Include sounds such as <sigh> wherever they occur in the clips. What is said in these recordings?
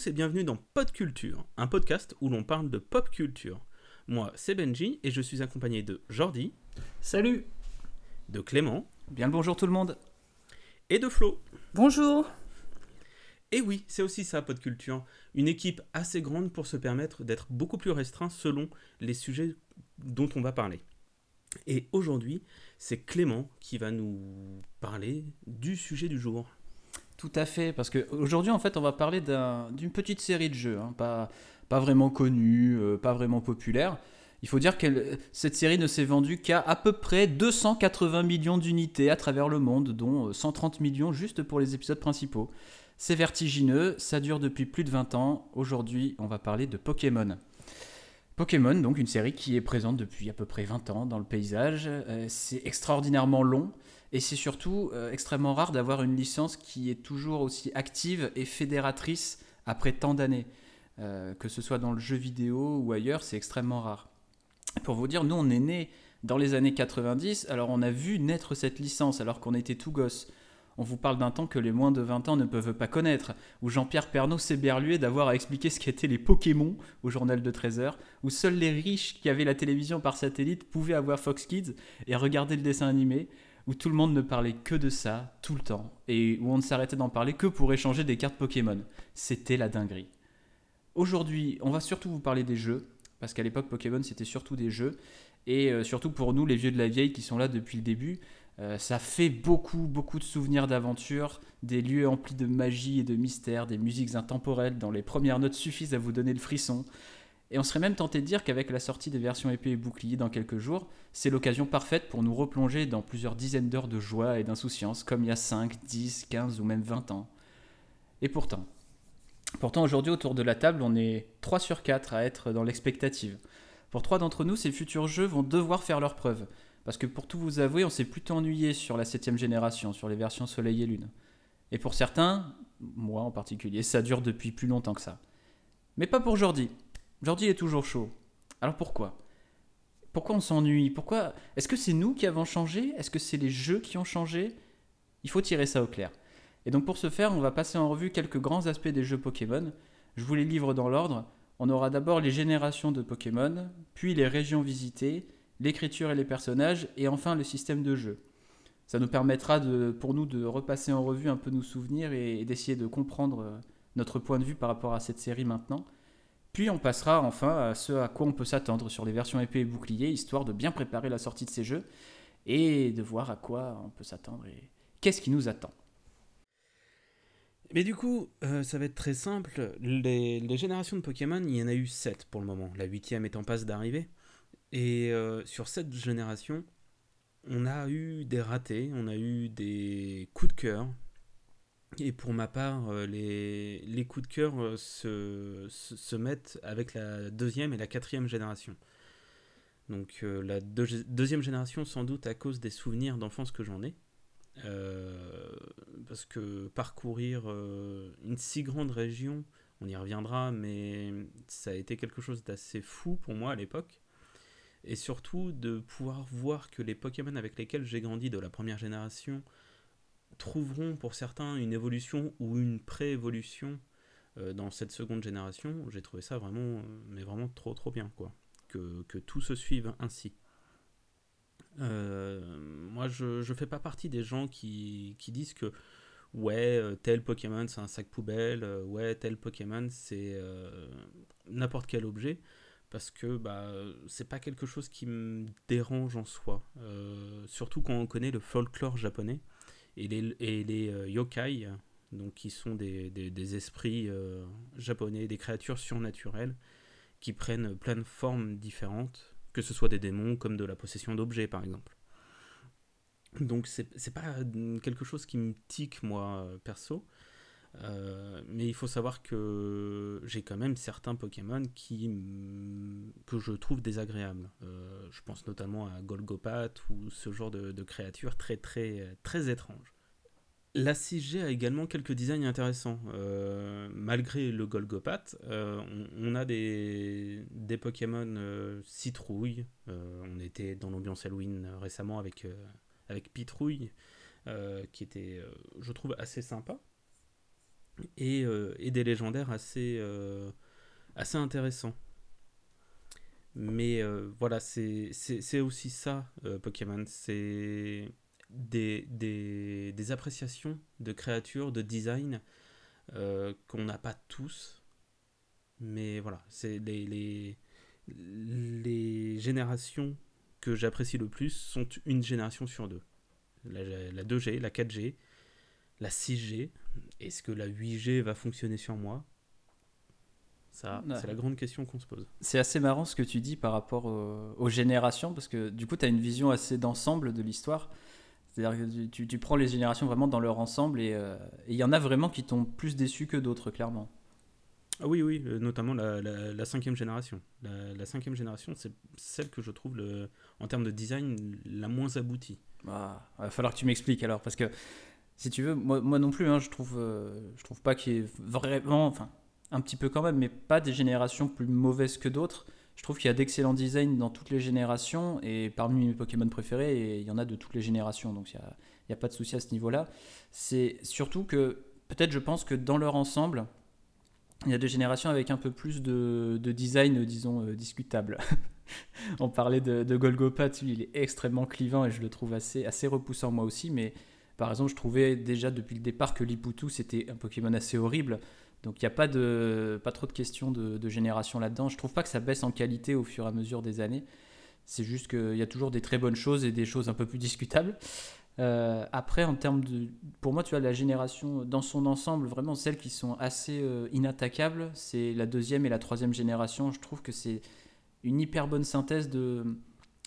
Tous et bienvenue dans Pod Culture, un podcast où l'on parle de pop culture. Moi, c'est Benji et je suis accompagné de Jordi. Salut De Clément. Bien le bonjour tout le monde Et de Flo. Bonjour Et oui, c'est aussi ça, Pod Culture. Une équipe assez grande pour se permettre d'être beaucoup plus restreint selon les sujets dont on va parler. Et aujourd'hui, c'est Clément qui va nous parler du sujet du jour. Tout à fait, parce qu'aujourd'hui, en fait, on va parler d'une petite série de jeux, hein, pas, vraiment connue, euh, pas vraiment populaire. Il faut dire que cette série ne s'est vendue qu'à à peu près 280 millions d'unités à travers le monde, dont 130 euh, millions juste pour les épisodes principaux. C'est vertigineux, ça dure depuis plus de 20 ans. Aujourd'hui, on va parler de Pokémon. Pokémon, donc une série qui est présente depuis à peu près 20 ans dans le paysage. Euh, c'est extraordinairement long. Et c'est surtout euh, extrêmement rare d'avoir une licence qui est toujours aussi active et fédératrice après tant d'années. Euh, que ce soit dans le jeu vidéo ou ailleurs, c'est extrêmement rare. Pour vous dire, nous, on est né dans les années 90, alors on a vu naître cette licence alors qu'on était tout gosse. On vous parle d'un temps que les moins de 20 ans ne peuvent pas connaître, où Jean-Pierre Pernaud s'éberluait d'avoir à expliquer ce qu'étaient les Pokémon au journal de 13h, où seuls les riches qui avaient la télévision par satellite pouvaient avoir Fox Kids et regarder le dessin animé, où tout le monde ne parlait que de ça tout le temps et où on ne s'arrêtait d'en parler que pour échanger des cartes Pokémon. C'était la dinguerie. Aujourd'hui, on va surtout vous parler des jeux, parce qu'à l'époque Pokémon c'était surtout des jeux, et euh, surtout pour nous les vieux de la vieille qui sont là depuis le début, euh, ça fait beaucoup, beaucoup de souvenirs d'aventure, des lieux emplis de magie et de mystère, des musiques intemporelles dont les premières notes suffisent à vous donner le frisson, et on serait même tenté de dire qu'avec la sortie des versions épée et bouclier dans quelques jours, c'est l'occasion parfaite pour nous replonger dans plusieurs dizaines d'heures de joie et d'insouciance, comme il y a 5, 10, 15 ou même 20 ans. Et pourtant, pourtant aujourd'hui autour de la table, on est 3 sur 4 à être dans l'expectative. Pour trois d'entre nous, ces futurs jeux vont devoir faire leurs preuves. Parce que pour tout vous avouer, on s'est plutôt ennuyé sur la 7 génération, sur les versions Soleil et Lune. Et pour certains, moi en particulier, ça dure depuis plus longtemps que ça. Mais pas pour Jordi. Jordi est toujours chaud. Alors pourquoi? Pourquoi on s'ennuie? Pourquoi Est-ce que c'est nous qui avons changé? Est-ce que c'est les jeux qui ont changé? Il faut tirer ça au clair. Et donc pour ce faire, on va passer en revue quelques grands aspects des jeux Pokémon. Je vous les livre dans l'ordre. On aura d'abord les générations de Pokémon, puis les régions visitées, l'écriture et les personnages, et enfin le système de jeu. Ça nous permettra de, pour nous de repasser en revue un peu nos souvenirs et d'essayer de comprendre euh, notre point de vue par rapport à cette série maintenant. Puis on passera enfin à ce à quoi on peut s'attendre sur les versions épée et bouclier, histoire de bien préparer la sortie de ces jeux et de voir à quoi on peut s'attendre et qu'est-ce qui nous attend. Mais du coup, euh, ça va être très simple. Les, générations de Pokémon, il y en a eu 7 pour le moment. La huitième est en passe d'arriver. Et euh, sur cette génération, on a eu des ratés, on a eu des coups de cœur, et pour ma part, euh, les, coups de cœur euh, se, se, mettent avec la deuxième et la quatrième génération. Donc euh, la deuxième génération sans doute à cause des souvenirs d'enfance que j'en ai. parce que parcourir une si grande région, on y reviendra, mais ça a été quelque chose d'assez fou pour moi à l'époque. Et surtout de pouvoir voir que les Pokémon avec lesquels j'ai grandi de la première génération trouveront pour certains une évolution ou une pré-évolution euh, dans cette seconde génération, j'ai trouvé ça vraiment, euh, mais vraiment trop trop bien, quoi. Que, que tout se suive ainsi. Euh, moi, je ne fais pas partie des gens qui, qui disent que ouais, tel Pokémon c'est un sac poubelle, ouais, tel Pokémon c'est n'importe quel objet, parce que bah, c'est pas quelque chose qui me dérange en soi. surtout quand on connaît le folklore japonais et les, et les euh, yokai, donc qui sont des, des, esprits euh, japonais, des créatures surnaturelles qui prennent plein de formes différentes, que ce soit des démons comme de la possession d'objets par exemple. Donc c'est pas quelque chose qui me tique moi perso, euh, mais il faut savoir que j'ai quand même certains Pokémon qui, que je trouve désagréables. Euh, je pense notamment à Golgopat ou ce genre de, créatures très très très étranges. La 6G a également quelques designs intéressants. Euh, malgré le Golgopat, on, a des, des Pokémon citrouille. on était dans l'ambiance Halloween récemment avec, avec Pitrouille, qui était, je trouve, assez sympa. Et, et des légendaires assez, assez intéressants. Mais voilà, c'est aussi ça, Pokémon. C'est des, des, des, appréciations de créatures, de design qu'on n'a pas tous. Mais voilà, c'est les, les, les générations que j'apprécie le plus sont une génération sur deux. La, 2G, la 4G, la 6G. Est-ce que la 8G va fonctionner sur moi? Ça, c'est la grande question qu'on se pose. C'est assez marrant ce que tu dis par rapport aux, générations, parce que du coup, tu as une vision assez d'ensemble de l'histoire. C'est-à-dire que tu, prends les générations vraiment dans leur ensemble, et euh, il y en a vraiment qui t'ont plus déçu que d'autres, clairement. Ah oui, oui, euh, notamment la, cinquième génération. La, cinquième génération, c'est celle que je trouve, le, en termes de design, la moins aboutie. Ah, il va falloir que tu m'expliques alors, parce que si tu veux, moi, non plus, hein, je trouve, euh, je trouve pas qu'il y ait vraiment, enfin, un petit peu quand même, mais pas des générations plus mauvaises que d'autres. Je trouve qu'il y a d'excellents designs dans toutes les générations, et parmi mes Pokémon préférés, il y en a de toutes les générations, donc il n'y a, a, pas de souci à ce niveau-là. C'est surtout que, peut-être je pense que dans leur ensemble, il y a des générations avec un peu plus de, design, disons, euh, discutable. <laughs> On parlait de, de Golgopat, il est extrêmement clivant et je le trouve assez, assez repoussant moi aussi, mais par exemple, je trouvais déjà depuis le départ que Liputu c'était un Pokémon assez horrible. Donc il n'y a pas, de, pas trop de questions de, génération là-dedans. Je trouve pas que ça baisse en qualité au fur et à mesure des années. C'est juste qu'il y a toujours des très bonnes choses et des choses un peu plus discutables. Euh, après, en termes de. Pour moi, tu as la génération dans son ensemble, vraiment celles qui sont assez euh, inattaquables, c'est la deuxième et la troisième génération. Je trouve que c'est une hyper bonne synthèse de,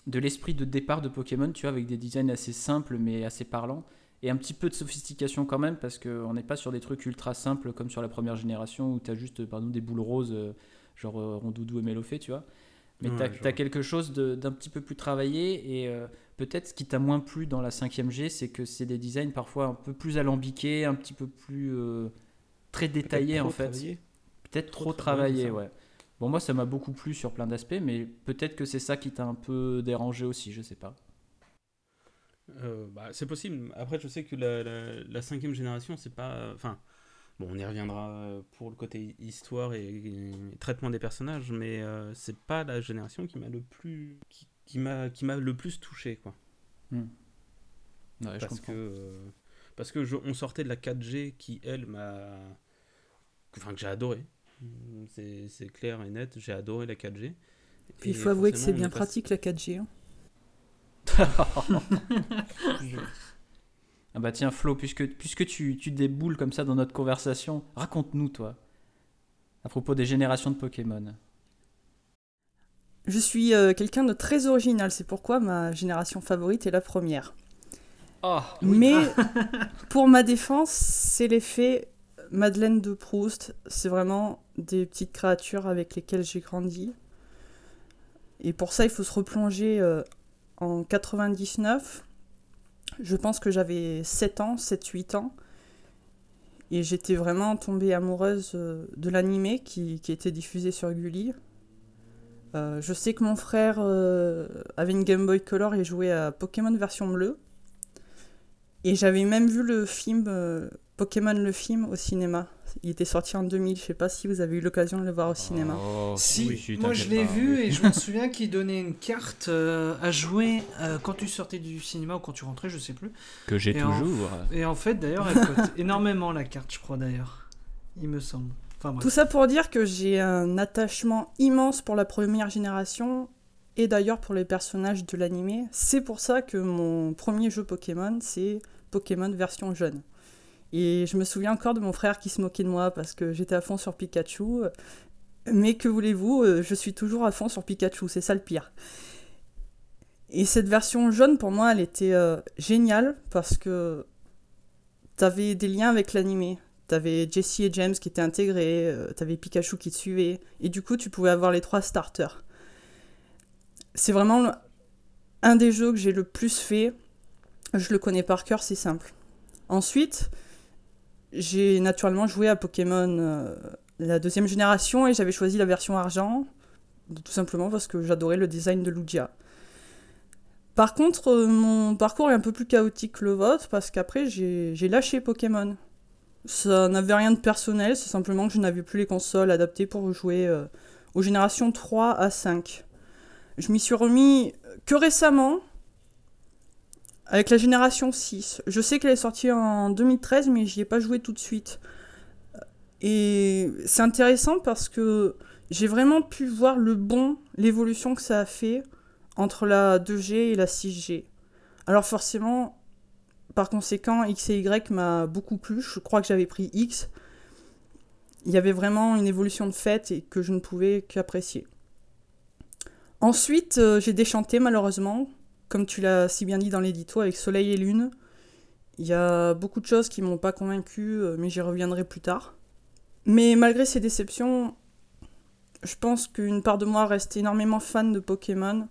de l'esprit de départ de Pokémon, tu vois, avec des designs assez simples mais assez parlants. Et un petit peu de sophistication quand même, parce qu'on n'est pas sur des trucs ultra simples comme sur la première génération où tu as juste, par des boules roses, euh, genre Rondoudou et Mélofée, tu vois. Mais tu as, quelque chose d'un petit peu plus travaillé et Peut-être ce qui t'a moins plu dans la 5ème G, c'est que c'est des designs parfois un peu plus alambiqués, un petit peu plus euh, très détaillés en fait. Peut-être trop, travaillé, ouais. Bon, moi ça m'a beaucoup plu sur plein d'aspects, mais peut-être que c'est ça qui t'a un peu dérangé aussi, je sais pas. Euh, bah, c'est possible. Après, je sais que la, cinquième génération, c'est pas. Enfin, bon, on y reviendra pour le côté histoire et, traitement des personnages, mais euh, c'est pas la génération qui m'a le plus qui m'a qui m'a le plus touché quoi. Hmm. parce, que, euh, parce que on sortait de la 4G qui elle m'a enfin que j'ai adoré. C'est clair et net, j'ai adoré la 4G. Puis il faut avouer que c'est bien pratique la 4G. Hein. Ah bah tiens Flo, puisque, puisque tu, tu déboules comme ça dans notre conversation, raconte-nous toi, à propos des générations de Pokémon. Je suis euh, quelqu'un de très original, c'est pourquoi ma génération favorite est la première. Oh, Mais <laughs> pour ma défense, c'est l'effet Madeleine de Proust. C'est vraiment des petites créatures avec lesquelles j'ai grandi. Et pour ça, il faut se replonger euh, en 99. Je pense que j'avais 7 ans, 7-8 ans. Et j'étais vraiment tombée amoureuse euh, de l'animé qui, était diffusé sur Gulli. Euh, je sais que mon frère euh, avait une Game Boy Color et jouait à Pokémon version bleue. Et j'avais même vu le film Pokémon le film au cinéma. Il était sorti en 2000. Je sais pas si vous avez eu l'occasion de le voir au cinéma. Oh, si, moi je l'ai vu et je me souviens qu'il donnait une carte à jouer quand tu sortais du cinéma ou quand tu rentrais, je sais plus. Que j'ai toujours. Et en fait, d'ailleurs, elle coûte <laughs> énormément la carte, je crois d'ailleurs. Il me semble. Tout ça pour dire que j'ai un attachement immense pour la première génération et d'ailleurs pour les personnages de l'animé. C'est pour ça que mon premier jeu Pokémon, c'est Pokémon version jeune. Et je me souviens encore de mon frère qui se moquait de moi parce que j'étais à fond sur Pikachu. Mais que voulez-vous, euh, je suis toujours à fond sur Pikachu, c'est ça le pire. Et cette version jaune, pour moi, elle était euh, géniale parce que t'avais des liens avec l'animé. T'avais Jesse et James qui étaient intégrés, euh, t'avais Pikachu qui te suivait, et du coup tu pouvais avoir les trois starters. C'est vraiment un des jeux que j'ai le plus fait. Je le connais par cœur, c'est simple. Ensuite, j'ai naturellement joué à Pokémon euh, la deuxième génération et j'avais choisi la version argent, tout simplement parce que j'adorais le design de Lugia. Par contre, euh, mon parcours est un peu plus chaotique que le vôtre parce qu'après j'ai lâché Pokémon. Ça n'avait rien de personnel, c'est simplement que je n'avais plus les consoles adaptées pour jouer euh, aux générations 3 à 5. Je m'y suis remis que récemment, avec la génération 6. Je sais qu'elle est sortie en 2013, mais j'y ai pas joué tout de suite. Et c'est intéressant parce que j'ai vraiment pu voir le bon, l'évolution que ça a fait entre la 2G et la 6G. Alors forcément, par conséquent, X et Y m'a beaucoup plu. Je crois que j'avais pris X. Il y avait vraiment une évolution de fait et que je ne pouvais qu'apprécier. Ensuite, euh, j'ai déchanté malheureusement, comme tu l'as si bien dit dans l'édito, avec Soleil et Lune. Il y a beaucoup de choses qui m'ont pas convaincu, euh, mais j'y reviendrai plus tard. Mais malgré ces déceptions, je pense qu'une part de moi reste énormément fan de Pokémon.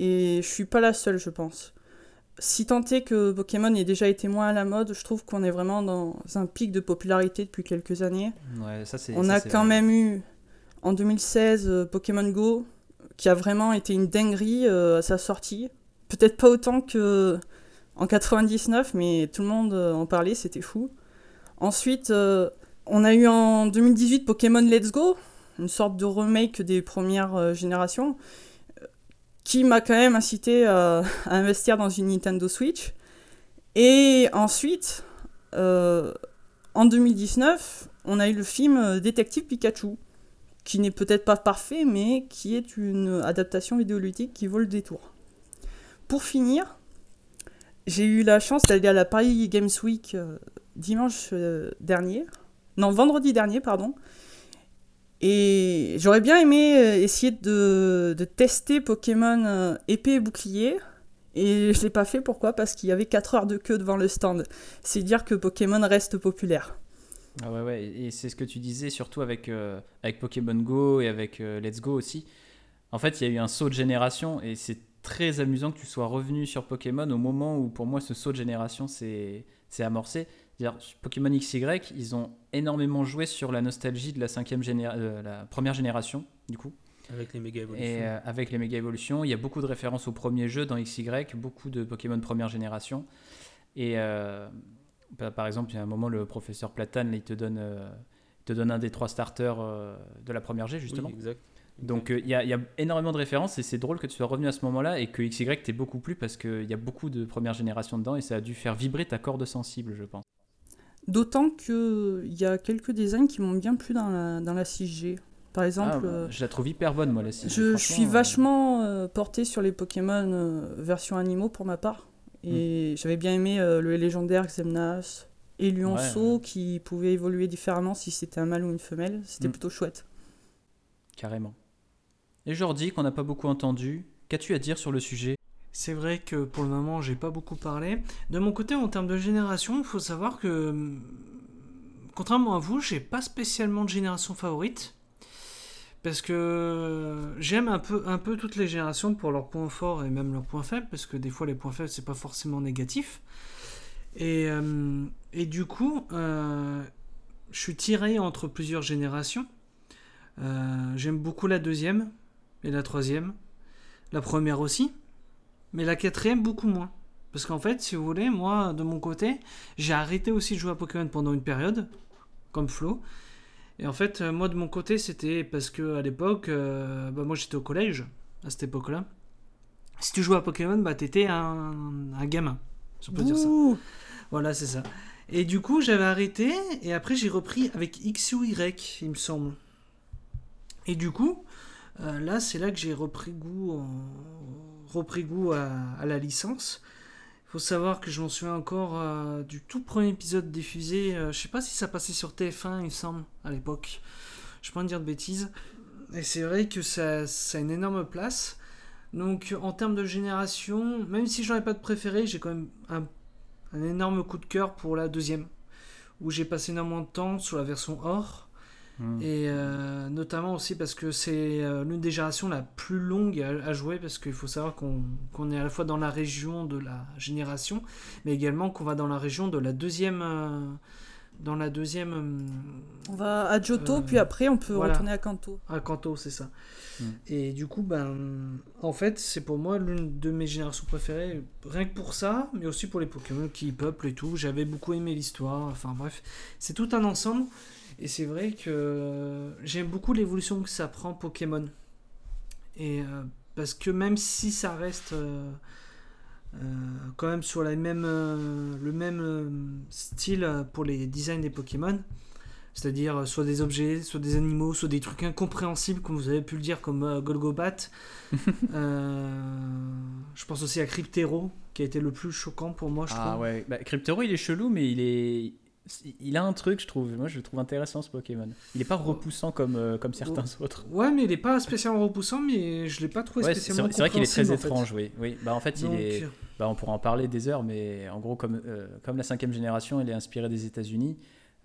Et je suis pas la seule, je pense si tant est que Pokémon ait déjà été moins à la mode, je trouve qu'on est vraiment dans un pic de popularité depuis quelques années. On a quand même eu en 2016 euh, Pokémon Go, qui a vraiment été une dinguerie euh, à sa sortie. Peut-être pas autant que en 99, mais tout le monde euh, en parlait, c'était fou. Ensuite, on a eu en 2018 Pokémon Let's Go, une sorte de remake des premières générations qui m'a quand même incité à, investir dans une Nintendo Switch. Et ensuite, euh, en 2019, on a eu le film euh, Détective Pikachu, qui n'est peut-être pas parfait, mais qui est une adaptation vidéoludique qui vaut le détour. Pour finir, j'ai eu la chance d'aller à la Paris Games Week euh, dimanche dernier, non vendredi dernier, pardon, et j'aurais bien aimé euh, essayer de, tester Pokémon euh, épée et bouclier. Et je l'ai pas fait, pourquoi? Parce qu'il y avait 4 heures de queue devant le stand. C'est dire que Pokémon reste populaire. Ah ouais, ouais, et c'est ce que tu disais surtout avec, euh, avec Pokémon Go et avec Let's Go aussi. En fait, il y a eu un saut de génération et c'est très amusant que tu sois revenu sur Pokémon au moment où pour moi ce saut de génération s'est amorcé. Pokémon XY, ils ont énormément joué sur la nostalgie de la, cinquième euh, la première génération, du coup. Avec les méga évolutions. Et euh, avec les méga évolutions, il y a beaucoup de références au premier jeu dans XY, beaucoup de Pokémon première génération. Et euh, par exemple, il y a un moment, le professeur Platane, il te donne, te donne un des trois starters de la première G, justement. exact. Donc il y, a énormément de références et c'est drôle que tu sois revenu à ce moment-là et que XY t'es beaucoup plus parce qu'il y a beaucoup de première génération dedans et ça a dû faire vibrer ta corde sensible, je pense. D'autant qu'il y a quelques designs qui m'ont bien plu dans la, dans la 6G. Par exemple. Ah, euh, je la trouve hyper bonne, moi, la 6G. Je, suis euh, vachement euh, porté sur les Pokémon version animaux pour ma part. Et hmm. j'avais bien aimé le légendaire Xemnas et Luonceau qui pouvait évoluer différemment si c'était un mâle ou une femelle. C'était hmm. plutôt chouette. Carrément. Et Jordi, qu'on n'a pas beaucoup entendu, qu'as-tu à dire sur le sujet? C'est vrai que pour le moment, j'ai pas beaucoup parlé. De mon côté, en termes de génération, il faut savoir que, contrairement à vous, j'ai pas spécialement de génération favorite. Parce que j'aime un peu, un peu toutes les générations pour leurs points forts et même leurs points faibles, parce que des fois les points faibles c'est pas forcément négatif. Et, euh, et du coup, euh, je suis tiré entre plusieurs générations. Euh, j'aime beaucoup la deuxième et la troisième. La première aussi. Mais la quatrième, beaucoup moins. Parce qu'en fait, si vous voulez, moi, de mon côté, j'ai arrêté aussi de jouer à Pokémon pendant une période, comme Flo. Et en fait, euh, moi, de mon côté, c'était parce que à l'époque, euh, bah, moi, j'étais au collège, à cette époque-là. Si tu jouais à Pokémon, bah, t'étais un, un gamin, si on peut dire ça. Voilà, c'est ça. Et du coup, j'avais arrêté, et après, j'ai repris avec X ou Y, il me semble. Et du coup, euh, là, c'est là que j'ai repris goût en repris goût à, la licence. Faut savoir que je m'en souviens encore euh, du tout premier épisode diffusé. Euh, je sais pas si ça passait sur TF1, il me semble, à l'époque. Je peux pas dire de bêtises. Et c'est vrai que ça, ça, a une énorme place. Donc en termes de génération, même si j'en ai pas de préféré, j'ai quand même un, un, énorme coup de cœur pour la deuxième. Où j'ai passé énormément de temps sur la version or. Hmm. Et euh, notamment aussi parce que c'est euh, l'une des générations la plus longue à, jouer, parce qu'il faut savoir qu'on est à la fois dans la région de la génération, mais également qu'on va dans la région de la deuxième, euh, dans la deuxième. hum, On va à Johto, Euh, puis après on peut voilà. retourner à Kanto. À Kanto, c'est ça. Mm. Et du coup, ben, en fait, c'est pour moi l'une de mes générations préférées, rien que pour ça, mais aussi pour les Pokémon qui y peuplent et tout. J'avais beaucoup aimé l'histoire, enfin bref, c'est tout un ensemble. Et c'est vrai que j'aime beaucoup l'évolution que ça prend Pokémon. Et euh, parce que même si ça reste euh, euh, quand même sur la même, euh, le même euh, style euh, pour les designs des Pokémon, c'est-à-dire euh, soit des objets, soit des animaux, soit des trucs incompréhensibles, comme vous avez pu le dire, comme euh, Golgobat. <laughs> Euh, je pense aussi à Cryptero, qui a été le plus choquant pour moi, je Ah crois. ouais, bah, Cryptero il est chelou, mais il est. Il a un truc, je trouve. Moi, je le trouve intéressant ce Pokémon. Il est pas repoussant comme, euh, comme certains autres. Ouais, mais il est pas spécialement repoussant, mais je l'ai pas trouvé Ouais, spécialement c'est vrai qu'il est très fait. étrange, oui. oui. Bah, en fait, Donc, il est. Bah, on pourra en parler des heures, mais en gros, comme, euh, comme la cinquième génération, elle est inspirée des États-Unis.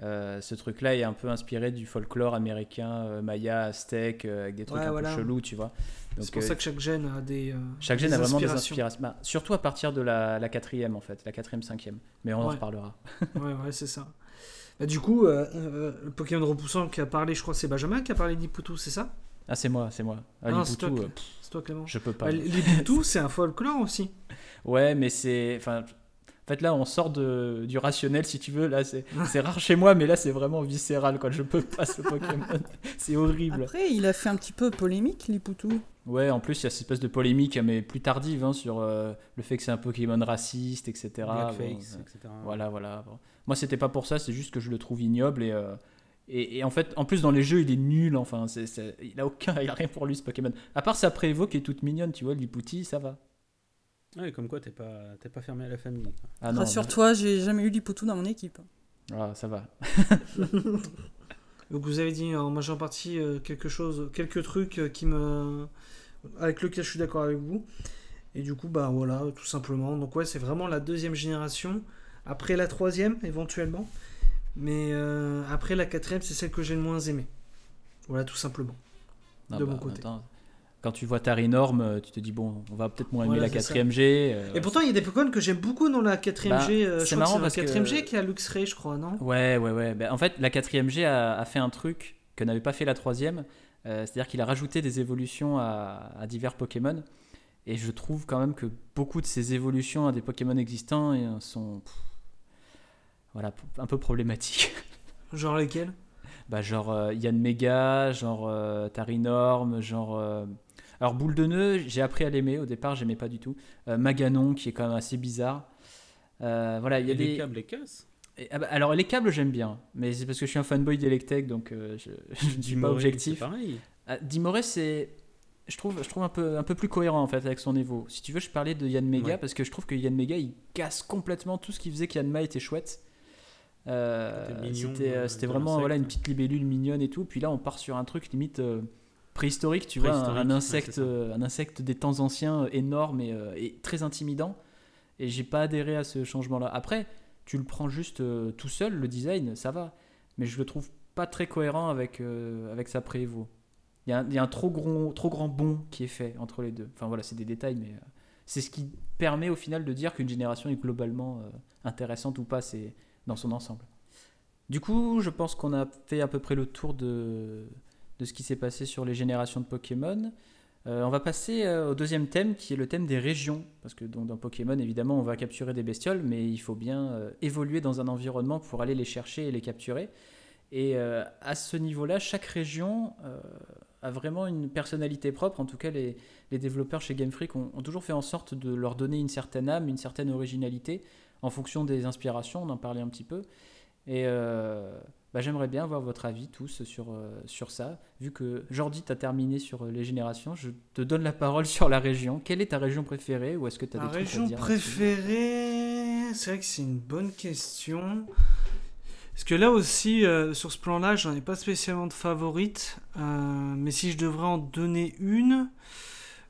euh, ce truc-là est un peu inspiré du folklore américain, euh, maya, aztèque, avec des trucs Ouais, un voilà. peu chelous, tu vois. C'est Donc, pour euh, ça que chaque gène a des. euh, chaque gène des a vraiment des inspirations. Bah, surtout à partir de la, la quatrième, en fait, la quatrième, cinquième. Mais on en reparlera. <laughs> Ouais, ouais, c'est ça. Bah, du coup, euh, euh, le Pokémon repoussant qui a parlé, je crois que c'est Benjamin qui a parlé d'Iputu, c'est ça? Ah, c'est moi, c'est moi. Ah, Ah, c'est Liputu, toi, euh, Clément. je peux pas. Bah, L'Iputu, c'est un folklore aussi. Ouais, mais c'est. Enfin, en fait, là, on sort de, du rationnel, si tu veux. Là, c'est rare chez moi, mais là, c'est vraiment viscéral. Quoi. Je peux pas ce Pokémon. <laughs> c'est horrible. Après, il a fait un petit peu polémique, Liputu. Ouais, en plus, il y a cette espèce de polémique, mais plus tardive, hein, sur euh, le fait que c'est un Pokémon raciste, etc. Blackface, Bon, euh, etc. voilà, voilà. Bon. Moi, c'était pas pour ça, c'est juste que je le trouve ignoble et. euh, et, et en fait, en plus dans les jeux, il est nul. Enfin, il a aucun, <laughs> il a rien pour lui ce Pokémon. À part sa prévo qui est toute mignonne, tu vois, Liputi, ça va. Ouais, comme quoi, t'es pas, t'es pas fermé à la famille. Ah non, Rassure-toi, j'ai jamais eu Liputu dans mon équipe. Ah, ça va. <laughs> Donc vous avez dit en majeure partie euh, quelque chose, quelques trucs euh, qui me, avec lequel je suis d'accord avec vous. Et du coup, bah voilà, tout simplement. Donc ouais, c'est vraiment la deuxième génération. Après la troisième, éventuellement. Mais euh, après la quatrième, c'est celle que j'ai le moins aimée. Voilà, tout simplement. Non, de bah, mon côté. attends, quand tu vois Tarinorm, euh, tu te dis bon, on va peut-être moins aimer Voilà, la c'est ça. 4ème G. euh, Et pourtant, il y a des Pokémon que j'aime beaucoup dans la quatrième Bah, G. euh, c'est marrant la parce que- quatrième G qui a Luxray, je crois, non? Ouais, ouais, ouais. Ben, en fait, la 4ème G a, a fait un truc que n'avait pas fait la troisième. euh, C'est-à-dire qu'il a rajouté des évolutions à, à divers Pokémon. Et je trouve quand même que beaucoup de ces évolutions à des Pokémon existants sont. pff, voilà, un peu problématiques. <laughs> Genre lesquels bah, genre Yann Mega, genre Tarinorm, genre. Alors, Boule de Nœud, j'ai appris à l'aimer. Au départ, j'aimais pas du tout. Euh, Maganon, qui est quand même assez bizarre. Euh, voilà, il y a des. les câbles les cassent. Et, ah bah, alors les câbles j'aime bien, mais c'est parce que je suis un fanboy d'Electek donc euh, je, <laughs> je ne suis pas objectif. Pareil. Ah, Dimoré c'est, je trouve, je trouve un peu, un peu plus cohérent en fait avec son Evo. Si tu veux je parlais de Yann Mega Ouais. parce que je trouve que Yann Mega il casse complètement tout ce qui faisait qu'Yanma était chouette. Euh, C'était euh, vraiment voilà, une petite libellule mignonne et tout. Puis là on part sur un truc limite préhistorique, tu vois, un, un insecte, euh, un insecte des temps anciens euh, énorme et, euh, et très intimidant. Et j'ai pas adhéré à ce changement-là. Après, tu le prends juste tout seul, le design, ça va. Mais je le trouve pas très cohérent avec, avec sa prévo. Il y a, un, il y a un trop, gros, trop grand bond qui est fait entre les deux. Enfin voilà, c'est des détails, mais c'est ce qui permet au final de dire qu'une génération est globalement intéressante ou pas, c'est dans son ensemble. Du coup, je pense qu'on a fait à peu près le tour de, de ce qui s'est passé sur les générations de Pokémon. Euh, on va passer euh, au deuxième thème qui est le thème des régions. Parce que donc, dans Pokémon, évidemment, on va capturer des bestioles, mais il faut bien euh, évoluer dans un environnement pour aller les chercher et les capturer. Et à ce niveau-là, chaque région a vraiment une personnalité propre. En tout cas, les, développeurs chez Game Freak ont, ont toujours fait en sorte de leur donner une certaine âme, une certaine originalité en fonction des inspirations. On en parlait un petit peu. Et bah, j'aimerais bien avoir votre avis tous sur, euh, sur ça. Vu que Jordi, tu as terminé sur euh, les générations, je te donne la parole <laughs> sur la région. Quelle est ta région préférée ou est-ce que tu as Ma des trucs à dire préférée, c'est vrai que c'est une bonne question. Parce que là aussi, euh, sur ce plan-là, j'en ai pas spécialement de favorite. Euh, mais si je devrais en donner une,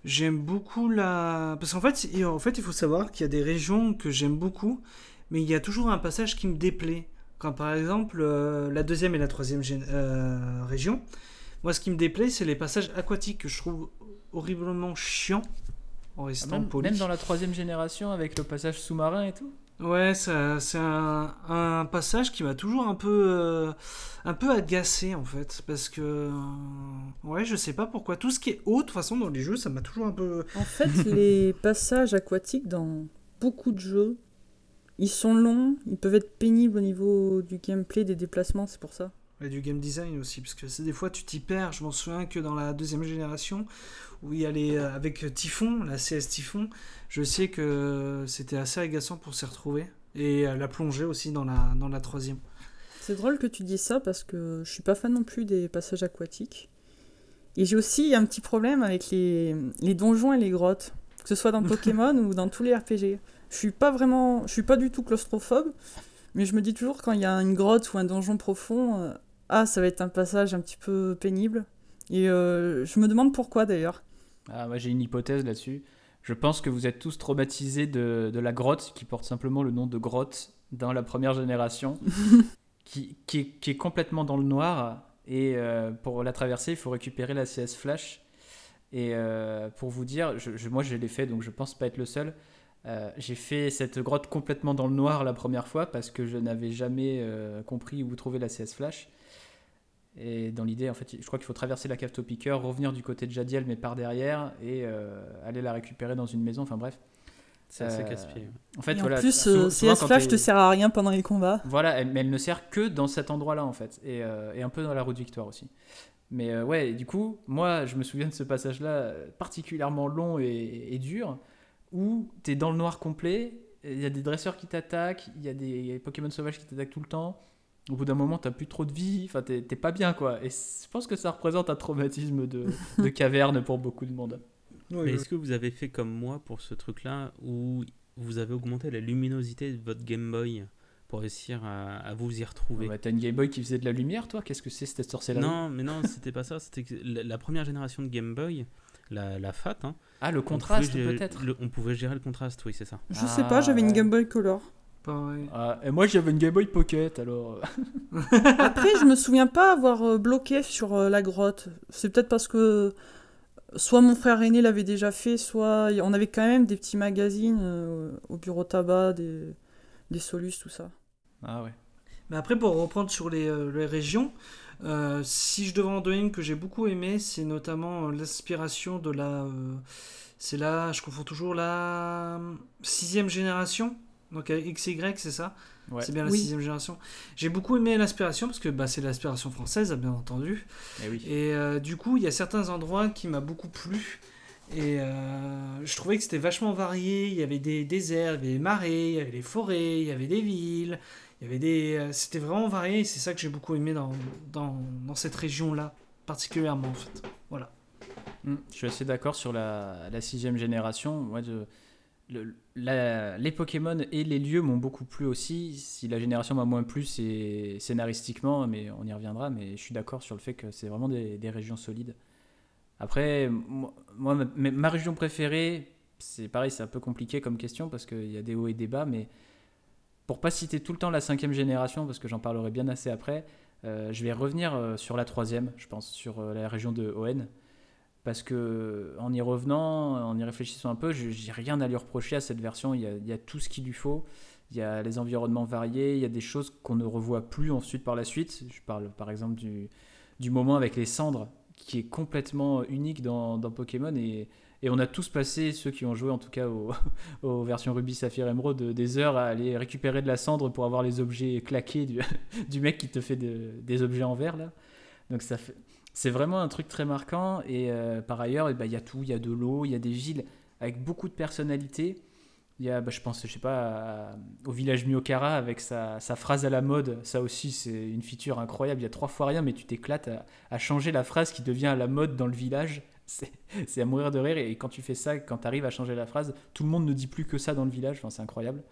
j'aime beaucoup la. Parce qu'en fait, en fait, il faut savoir qu'il y a des régions que j'aime beaucoup, mais il y a toujours un passage qui me déplaît. Quand par exemple, euh, la deuxième et la troisième gén- euh, région, moi, ce qui me déplaît, c'est les passages aquatiques que je trouve horriblement chiants en Ah, restant même, poli. même dans la troisième génération avec le passage sous-marin et tout Ouais, ça- c'est un, un passage qui m'a toujours un peu, euh, un peu agacé en fait, parce que euh, ouais, je sais pas pourquoi. Tout ce qui est haut, de toute façon, dans les jeux, ça m'a toujours un peu. En fait, les passages aquatiques dans beaucoup de jeux, ils sont longs, ils peuvent être pénibles au niveau du gameplay, des déplacements, c'est pour ça. Et du game design aussi, parce que des fois tu t'y perds. Je m'en souviens que dans la deuxième génération, où il y a les, euh, avec Typhon, la CS Typhon, je sais que c'était assez agaçant pour s'y retrouver. Et euh, la plongée aussi dans la, dans la troisième. C'est drôle que tu dis ça parce que je suis pas fan non plus des passages aquatiques. Et j'ai aussi un petit problème avec les, les donjons et les grottes, que ce soit dans <laughs> Pokémon ou dans tous les RPG. Je suis pas vraiment, je suis pas du tout claustrophobe, mais je me dis toujours quand il y a une grotte ou un donjon profond, euh, ah ça va être un passage un petit peu pénible. Et euh, je me demande pourquoi d'ailleurs. Ah, moi j'ai une hypothèse là-dessus. Je pense que vous êtes tous traumatisés de, de la grotte qui porte simplement le nom de grotte dans la première génération, <laughs> qui, qui, est, qui est complètement dans le noir. Et euh, pour la traverser, il faut récupérer la CS Flash. Et euh, pour vous dire, je, je- moi je l'ai fait, donc je pense pas être le seul. Euh, j'ai fait cette grotte complètement dans le noir la première fois parce que je n'avais jamais euh, compris où trouver la CS Flash. Et dans l'idée, en fait, je crois qu'il faut traverser la cave Topiqueur, revenir du côté de Jadiel, mais par derrière, et euh, aller la récupérer dans une maison. Enfin bref. C'est assez Euh, casse-pied. En fait, et voilà. en plus, souvent- souvent, CS Flash te sert à rien pendant les combats. Voilà, elle- mais elle ne sert que dans cet endroit-là, en fait. Et, euh, et un peu dans la route Victoire aussi. Mais euh, ouais, du coup, moi, je me souviens de ce passage-là particulièrement long et, et dur, où tu es dans le noir complet, il y a des dresseurs qui t'attaquent, il y a des Pokémon sauvages qui t'attaquent tout le temps. Au bout d'un moment, t'as plus trop de vie, enfin, t'es pas bien, quoi. Et je pense que ça représente un traumatisme de, <laughs> de caverne pour beaucoup de monde. Mais est-ce que vous avez fait comme moi pour ce truc-là où vous avez augmenté la luminosité de votre Game Boy pour réussir à, à vous y retrouver? Ouais, T'as une Game Boy qui faisait de la lumière, toi? Qu'est-ce que c'est cette sorcellerie? Non, mais non, c'était pas ça. C'était la première génération de Game Boy, la, la FAT, hein, Ah, le on contraste, peut-être on pouvait gérer le contraste, oui, c'est ça. Je Ah, sais pas, j'avais une ouais. Game Boy Color. Pareil. Ah, et moi, j'avais une Game Boy Pocket, alors... euh, <laughs> Après, je me souviens pas avoir euh, bloqué sur euh, la grotte. C'est peut-être parce que soit mon frère aîné l'avait déjà fait, soit on avait quand même des petits magazines euh, au bureau tabac, des, des Solus, tout ça. Ah ouais. Mais après, pour reprendre sur les, euh, les régions, euh, si je devais en donner une que j'ai beaucoup aimé, c'est notamment euh, l'inspiration de la. euh, c'est là, je confonds toujours la sixième génération. Donc XY, c'est ça? Ouais. C'est bien la Oui. sixième génération. J'ai beaucoup aimé l'inspiration parce que bah, c'est l'inspiration française, bien entendu. Eh oui. Et euh, du coup, il y a certains endroits qui m'a beaucoup plu. Et euh, je trouvais que c'était vachement varié. Il y avait des déserts, il y avait des marais, il y avait des forêts, il y avait des villes. Il y avait des... euh, C'était vraiment varié. C'est ça que j'ai beaucoup aimé dans, dans, dans cette région-là, particulièrement en fait. Voilà. Mm, Je suis assez d'accord sur la, la sixième génération. Moi, je- le- la- les Pokémon et les lieux m'ont beaucoup plu aussi. Si la génération m'a moins plu, c'est scénaristiquement, mais on y reviendra. Mais je suis d'accord sur le fait que c'est vraiment des, des régions solides. Après, moi, ma, ma région préférée, c'est pareil, c'est un peu compliqué comme question parce qu'il y a des hauts et des bas, mais pour pas citer tout le temps la cinquième génération, parce que j'en parlerai bien assez après, euh, je vais revenir euh, sur la troisième, je pense, sur euh, la région de ON. Parce que en y revenant, en y réfléchissant un peu, j'ai rien à lui reprocher à cette version. Il y a, il y a tout ce qu'il lui faut. Il y a les environnements variés. Il y a des choses qu'on ne revoit plus ensuite par la suite. Je parle par exemple du, du moment avec les cendres, qui est complètement unique dans, dans Pokémon. Et, et on a tous passé, ceux qui ont joué en tout cas aux, <laughs> versions Ruby, Saphir, Emerald, des heures à aller récupérer de la cendre pour avoir les objets claqués du, <laughs> mec qui te fait de- des objets en verre là. Donc ça c'est vraiment un truc très marquant. Et euh, par ailleurs, eh ben, il y a tout, il y a de l'eau, il y a des villes avec beaucoup de personnalité. Il y a, bah, je pense, je sais pas, au village Myokara avec sa, phrase à la mode. Ça aussi, c'est une feature incroyable. Il y a trois fois rien, mais tu t'éclates à changer la phrase qui devient à la mode dans le village. C'est c'est à mourir de rire. Et quand tu fais ça, quand tu arrives à changer la phrase, tout le monde ne dit plus que ça dans le village. Enfin, c'est incroyable.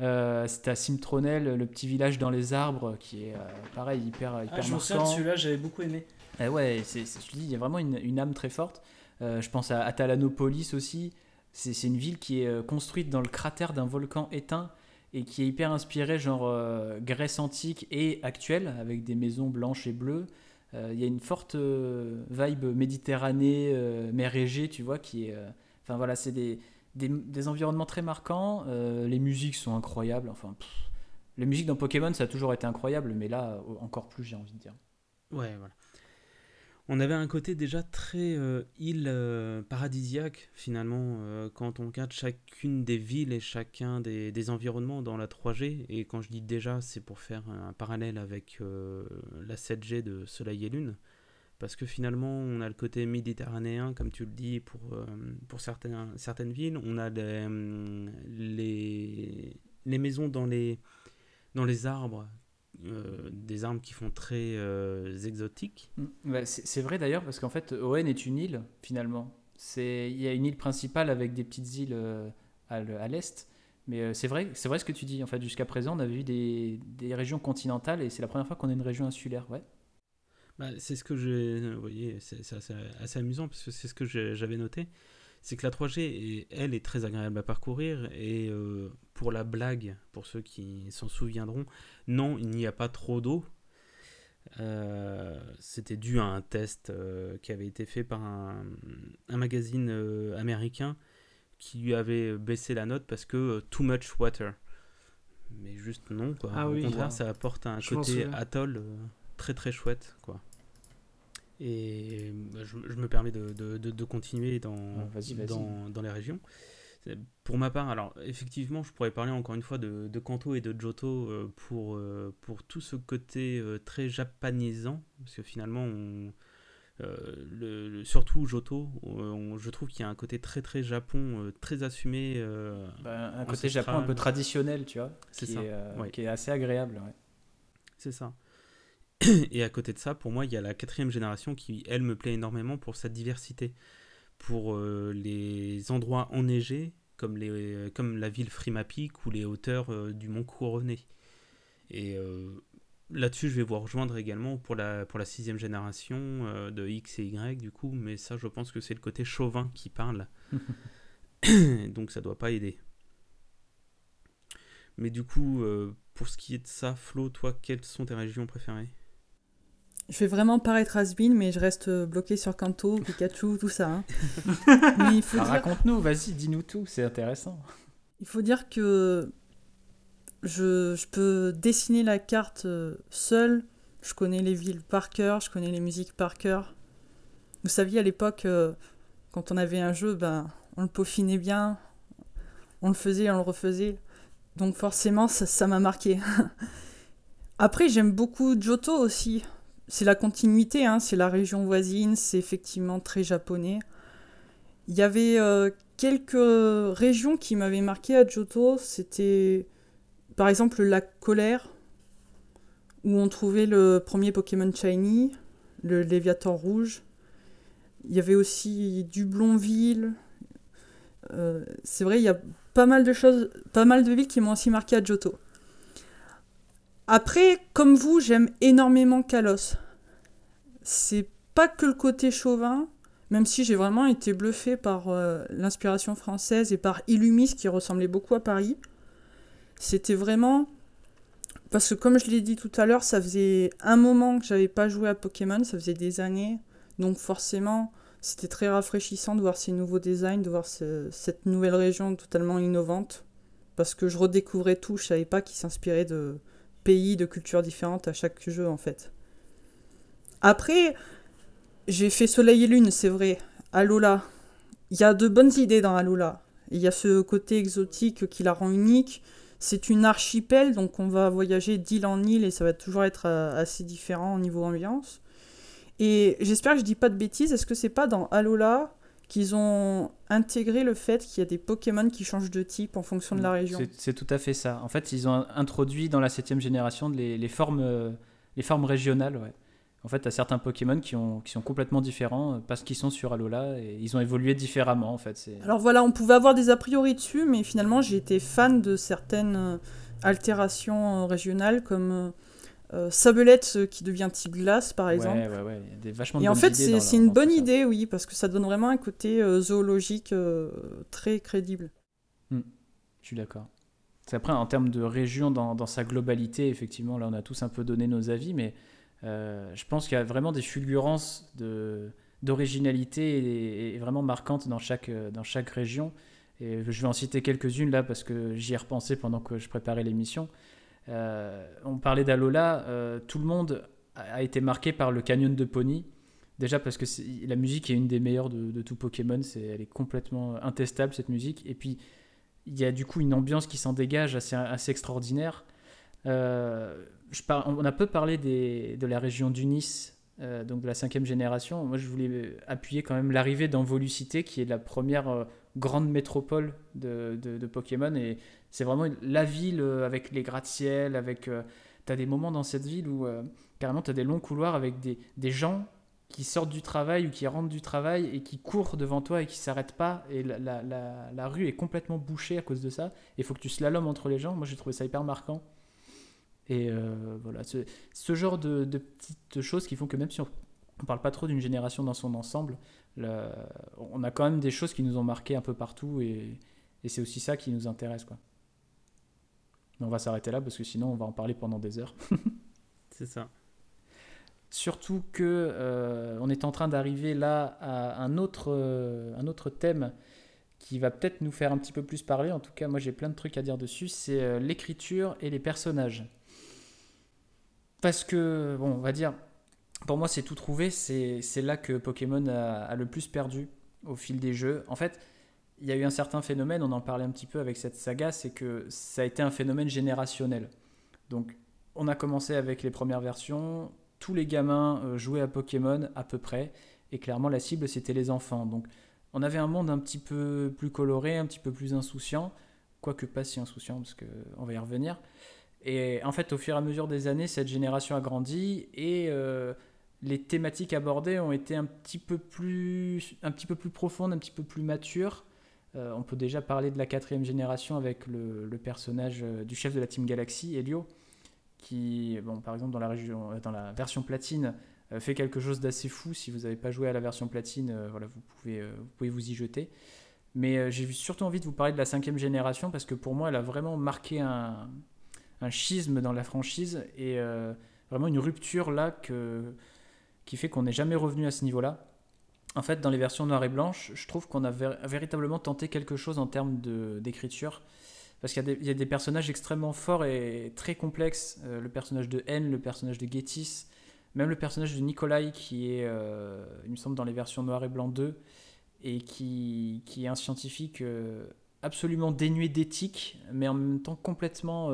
Euh, C'était à Simtronel, le petit village dans les arbres, qui est euh, pareil, hyper, hyper Ah, je me souviens de marquant. celui-là, j'avais beaucoup aimé. Eh ouais, c'est, c'est- je te dis, il y a vraiment une, une âme très forte. Euh, je pense à Atalanopolis aussi. C'est, c'est une ville qui est construite dans le cratère d'un volcan éteint et qui est hyper inspirée, genre Grèce antique et actuelle, avec des maisons blanches et bleues. Euh, Il y a une forte euh, vibe Méditerranée, euh, mer Égée, tu vois, qui est. Enfin voilà, c'est des, des, environnements très marquants. les musiques sont incroyables. Enfin, pff, les musiques dans Pokémon, ça a toujours été incroyable, mais là, encore plus, j'ai envie de dire. Ouais, voilà. On avait un côté déjà très euh, île euh, paradisiaque, finalement, euh, quand on regarde chacune des villes et chacun des, des environnements dans la 3G. Et quand je dis déjà, c'est pour faire un parallèle avec la 7G de Soleil et Lune. Parce que finalement, on a le côté méditerranéen, comme tu le dis, pour, certaines villes. On a les maisons dans les, dans les arbres, euh, des arbres qui font très euh, exotiques. Mm. Bah, c'est vrai d'ailleurs, parce qu'en fait, Owen est une île, finalement. C'est- Il y a une île principale avec des petites îles euh, à l'est. Mais c'est vrai, c'est vrai ce que tu dis. En fait, jusqu'à présent, on avait eu des, des régions continentales et c'est la première fois qu'on a une région insulaire. Ouais. Bah, c'est ce que j'ai. Vous voyez, c'est assez, assez amusant parce que c'est ce que j'avais noté. C'est que la 3G, est- elle, est très agréable à parcourir. Et euh, pour la blague, pour ceux qui s'en souviendront, non, il n'y a pas trop d'eau. Euh, C'était dû à un test euh, qui avait été fait par un, un magazine américain qui lui avait baissé la note parce que too much water. Mais juste non, quoi. Ah Au oui, contraire, ça apporte un Je côté atoll très très chouette, quoi. Et bah, je, je me permets de, de- de- de continuer dans, Ah, dans, dans les régions. Pour ma part, alors effectivement, je pourrais parler encore une fois de, de Kanto et de Johto euh, pour, euh, pour tout ce côté euh, très japanisant, parce que finalement, on, euh, le, le- surtout Johto, on- je trouve qu'il y a un côté très très Japon, euh, très assumé. euh, Bah, un côté. Japon un peu traditionnel, tu vois. C'est qui ça, Est, euh, ouais. Qui est assez agréable. ouais. C'est ça. <clears throat> Et à côté de ça, pour moi, il y a la quatrième génération qui, elle, me plaît énormément pour sa diversité. Pour euh, les endroits enneigés, comme, les, comme la ville Frimapic ou les hauteurs euh, du mont Couronné. Et euh, là-dessus, je vais vous rejoindre également pour la, pour la sixième génération euh, de X et Y, du coup. Mais ça, je pense que c'est le côté chauvin qui parle. <laughs> Donc ça doit pas aider. Mais du coup, euh, pour ce qui est de ça, Flo, toi, quelles sont tes régions préférées? Je vais vraiment paraître has mais je reste bloqué sur Kanto, Pikachu, tout ça. hein. <laughs> Mais il faut, Ah, dire, Raconte-nous, vas-y, dis-nous tout, c'est intéressant. il faut dire que je, je peux dessiner la carte euh, seule. Je connais les villes par cœur, je connais les musiques par cœur. Vous saviez, à l'époque, euh, quand on avait un jeu, ben, on le peaufinait bien, on le faisait, on le refaisait. Donc forcément, ça ça m'a marqué. <laughs> Après, j'aime beaucoup Johto aussi. C'est la continuité, hein, c'est la région voisine, c'est effectivement très japonais. Il y avait euh, quelques régions qui m'avaient marqué à Johto. C'était par exemple le lac Colère, où on trouvait le premier Pokémon Shiny, le Léviator rouge. Il y avait aussi Dublonville. Euh, c'est vrai, il y a pas mal de choses, pas mal de villes qui m'ont aussi marqué à Johto. Après, comme vous, j'aime énormément Kalos. C'est pas que le côté chauvin, même si j'ai vraiment été bluffé par euh, l'inspiration française et par Illumis qui ressemblait beaucoup à Paris. C'était vraiment. Parce que, comme je l'ai dit tout à l'heure, ça faisait un moment que j'avais pas joué à Pokémon, ça faisait des années. Donc, forcément, c'était très rafraîchissant de voir ces nouveaux designs, de voir ce- cette nouvelle région totalement innovante. Parce que je redécouvrais tout, je savais pas qu'ils s'inspiraient de pays, de cultures différentes à chaque jeu en fait. Après, j'ai fait Soleil et Lune, c'est vrai. Alola. Il y a de bonnes idées dans Alola. Il y a ce côté exotique qui la rend unique. C'est une archipel, donc on va voyager d'île en île et ça va toujours être euh, assez différent au niveau ambiance. Et j'espère que je dis pas de bêtises, est-ce que c'est pas dans Alola qu'ils ont intégré le fait qu'il y a des Pokémon qui changent de type en fonction de la région C'est- tout à fait ça. En fait, ils ont introduit dans la septième génération les, les formes, les formes régionales. Ouais. En fait, tu as certains Pokémon qui, ont, qui sont complètement différents euh, parce qu'ils sont sur Alola et ils ont évolué différemment. En fait, Alors voilà, on pouvait avoir des a priori dessus, mais finalement j'ai été fan de certaines euh, altérations euh, régionales comme euh, Sabelette euh, qui devient type glace par exemple. Ouais, ouais, ouais. Il y a des vachement de Et en fait, c'est leur- une bonne ça. idée, oui, parce que ça donne vraiment un côté euh, zoologique euh, très crédible. Je suis d'accord. Après, en termes de région dans, dans sa globalité, effectivement, là, on a tous un peu donné nos avis, mais je pense qu'il y a vraiment des fulgurances de d'originalité et, et vraiment marquantes dans chaque, dans chaque région. Et je vais en citer quelques-unes là parce que j'y ai repensé pendant que je préparais l'émission. Euh, on parlait d'Alola, euh, tout le monde a été marqué par le Canyon de Pony. Déjà parce que la musique est une des meilleures de, tout Pokémon, elle est complètement intestable cette musique. Et puis il y a du coup une ambiance qui s'en dégage assez, extraordinaire. Euh, on a peu parlé de la région d'Unis, donc de la cinquième génération. Moi je voulais appuyer quand même l'arrivée d'Envolucité qui est la première grande métropole de, Pokémon. Et c'est vraiment la ville euh, avec les gratte-ciel, avec... Euh, tu as des moments dans cette ville où euh, carrément tu as des longs couloirs avec des, des, gens qui sortent du travail ou qui rentrent du travail et qui courent devant toi et qui s'arrêtent pas. Et la, la, rue est complètement bouchée à cause de ça. Il faut que tu slalomes entre les gens. Moi, j'ai trouvé ça hyper marquant. Et voilà, ce, ce genre de, de, petites choses qui font que même si on ne parle pas trop d'une génération dans son ensemble, on a quand même des choses qui nous ont marqué un peu partout et, c'est aussi ça qui nous intéresse. Quoi. on va s'arrêter là parce que sinon on va en parler pendant des heures. <laughs> c'est ça. Surtout que euh, on est en train d'arriver là à un autre, euh, un autre thème qui va peut-être nous faire un petit peu plus parler. En tout cas, moi j'ai plein de trucs à dire dessus. C'est euh, l'écriture et les personnages. Parce que, bon, on va dire, pour moi, c'est tout trouvé. C'est là que Pokémon a, le plus perdu au fil des jeux. En fait, il y a eu un certain phénomène, on en parlait un petit peu avec cette saga, c'est que ça a été un phénomène générationnel. Donc, on a commencé avec les premières versions, tous les gamins euh, jouaient à Pokémon à peu près, et clairement la cible c'était les enfants. Donc, on avait un monde un petit peu plus coloré, un petit peu plus insouciant, quoique pas si insouciant, parce qu'on va y revenir. Et en fait, au fur et à mesure des années, cette génération a grandi et euh, les thématiques abordées ont été un petit peu plus, un petit peu plus profondes, un petit peu plus matures. Euh, on peut déjà parler de la quatrième génération avec le, personnage euh, du chef de la Team Galaxy, Helio, qui, bon, par exemple, dans la, version platine, fait quelque chose d'assez fou. Si vous n'avez pas joué à la version platine, voilà, pouvez, vous pouvez vous y jeter. Mais j'ai surtout envie de vous parler de la cinquième génération parce que pour moi, elle a vraiment marqué un, un schisme dans la franchise et euh, vraiment une rupture là que, qui fait qu'on n'est jamais revenu à ce niveau-là. En fait, dans les versions noires et blanches, je trouve qu'on a véritablement tenté quelque chose en termes d'écriture. Parce qu'il y, a des personnages extrêmement forts et très complexes. Euh, le personnage de N, le personnage de Getis, même le personnage de Nikolai, qui est, euh, il me semble, dans les versions noires et blanc 2, et qui, qui est un scientifique absolument dénué d'éthique, mais en même temps complètement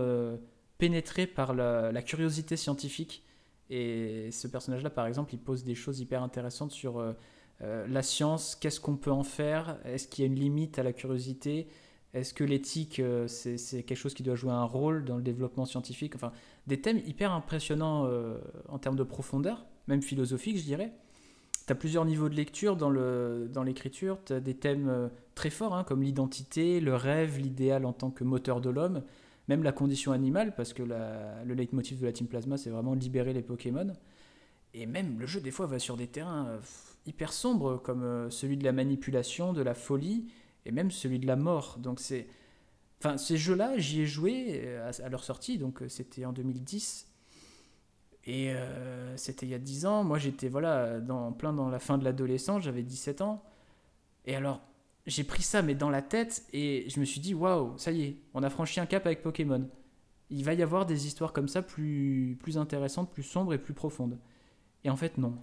pénétré par la, curiosité scientifique. Et ce personnage-là, par exemple, il pose des choses hyper intéressantes sur euh, euh, la science, qu'est-ce qu'on peut en faire, est-ce qu'il y a une limite à la curiosité, est-ce que l'éthique, euh, c'est quelque chose qui doit jouer un rôle dans le développement scientifique? Enfin, des thèmes hyper impressionnants en termes de profondeur, même philosophique, je dirais. Tu as plusieurs niveaux de lecture dans l'écriture, dans tu as des thèmes très forts, hein, comme l'identité, le rêve, l'idéal en tant que moteur de l'homme même la condition animale, parce que le leitmotiv de la Team Plasma, c'est vraiment libérer les Pokémon. Et même le jeu, des fois, va sur des terrains euh, hyper sombres, comme euh, celui de la manipulation, de la folie, et même celui de la mort. Donc c'est... Enfin, ces jeux-là, j'y ai joué euh, à, leur sortie, donc c'était en 2010. Et c'était il y a 10 ans. Moi, j'étais voilà, dans, plein dans la fin de l'adolescence, j'avais 17 ans. Et alors, j'ai pris ça mais dans la tête et je me suis dit waouh, ça y est, on a franchi un cap avec Pokémon. Il va y avoir des histoires comme ça plus, plus intéressantes, plus sombres et plus profondes. Et en fait, non.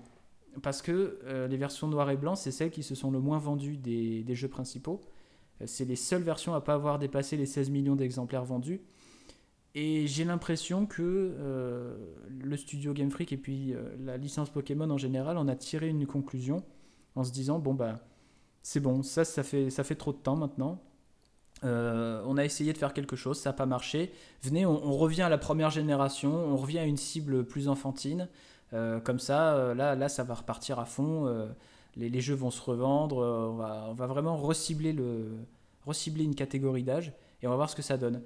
Parce que euh, les versions noir et blanc, c'est celles qui se sont le moins vendues des, des jeux principaux. Euh, c'est les seules versions à pas avoir dépassé les 16 millions d'exemplaires vendus. Et j'ai l'impression que euh, le studio Game Freak et puis la licence Pokémon en général en a tiré une conclusion en se disant bon bah c'est bon, ça, ça fait, ça fait trop de temps maintenant. Euh, on a essayé de faire quelque chose, ça n'a pas marché. Venez, on, revient à la première génération, on revient à une cible plus enfantine. Euh, comme ça, euh, là, là, ça va repartir à fond. Les, jeux vont se revendre. On va, vraiment recibler, le, une catégorie d'âge et on va voir ce que ça donne.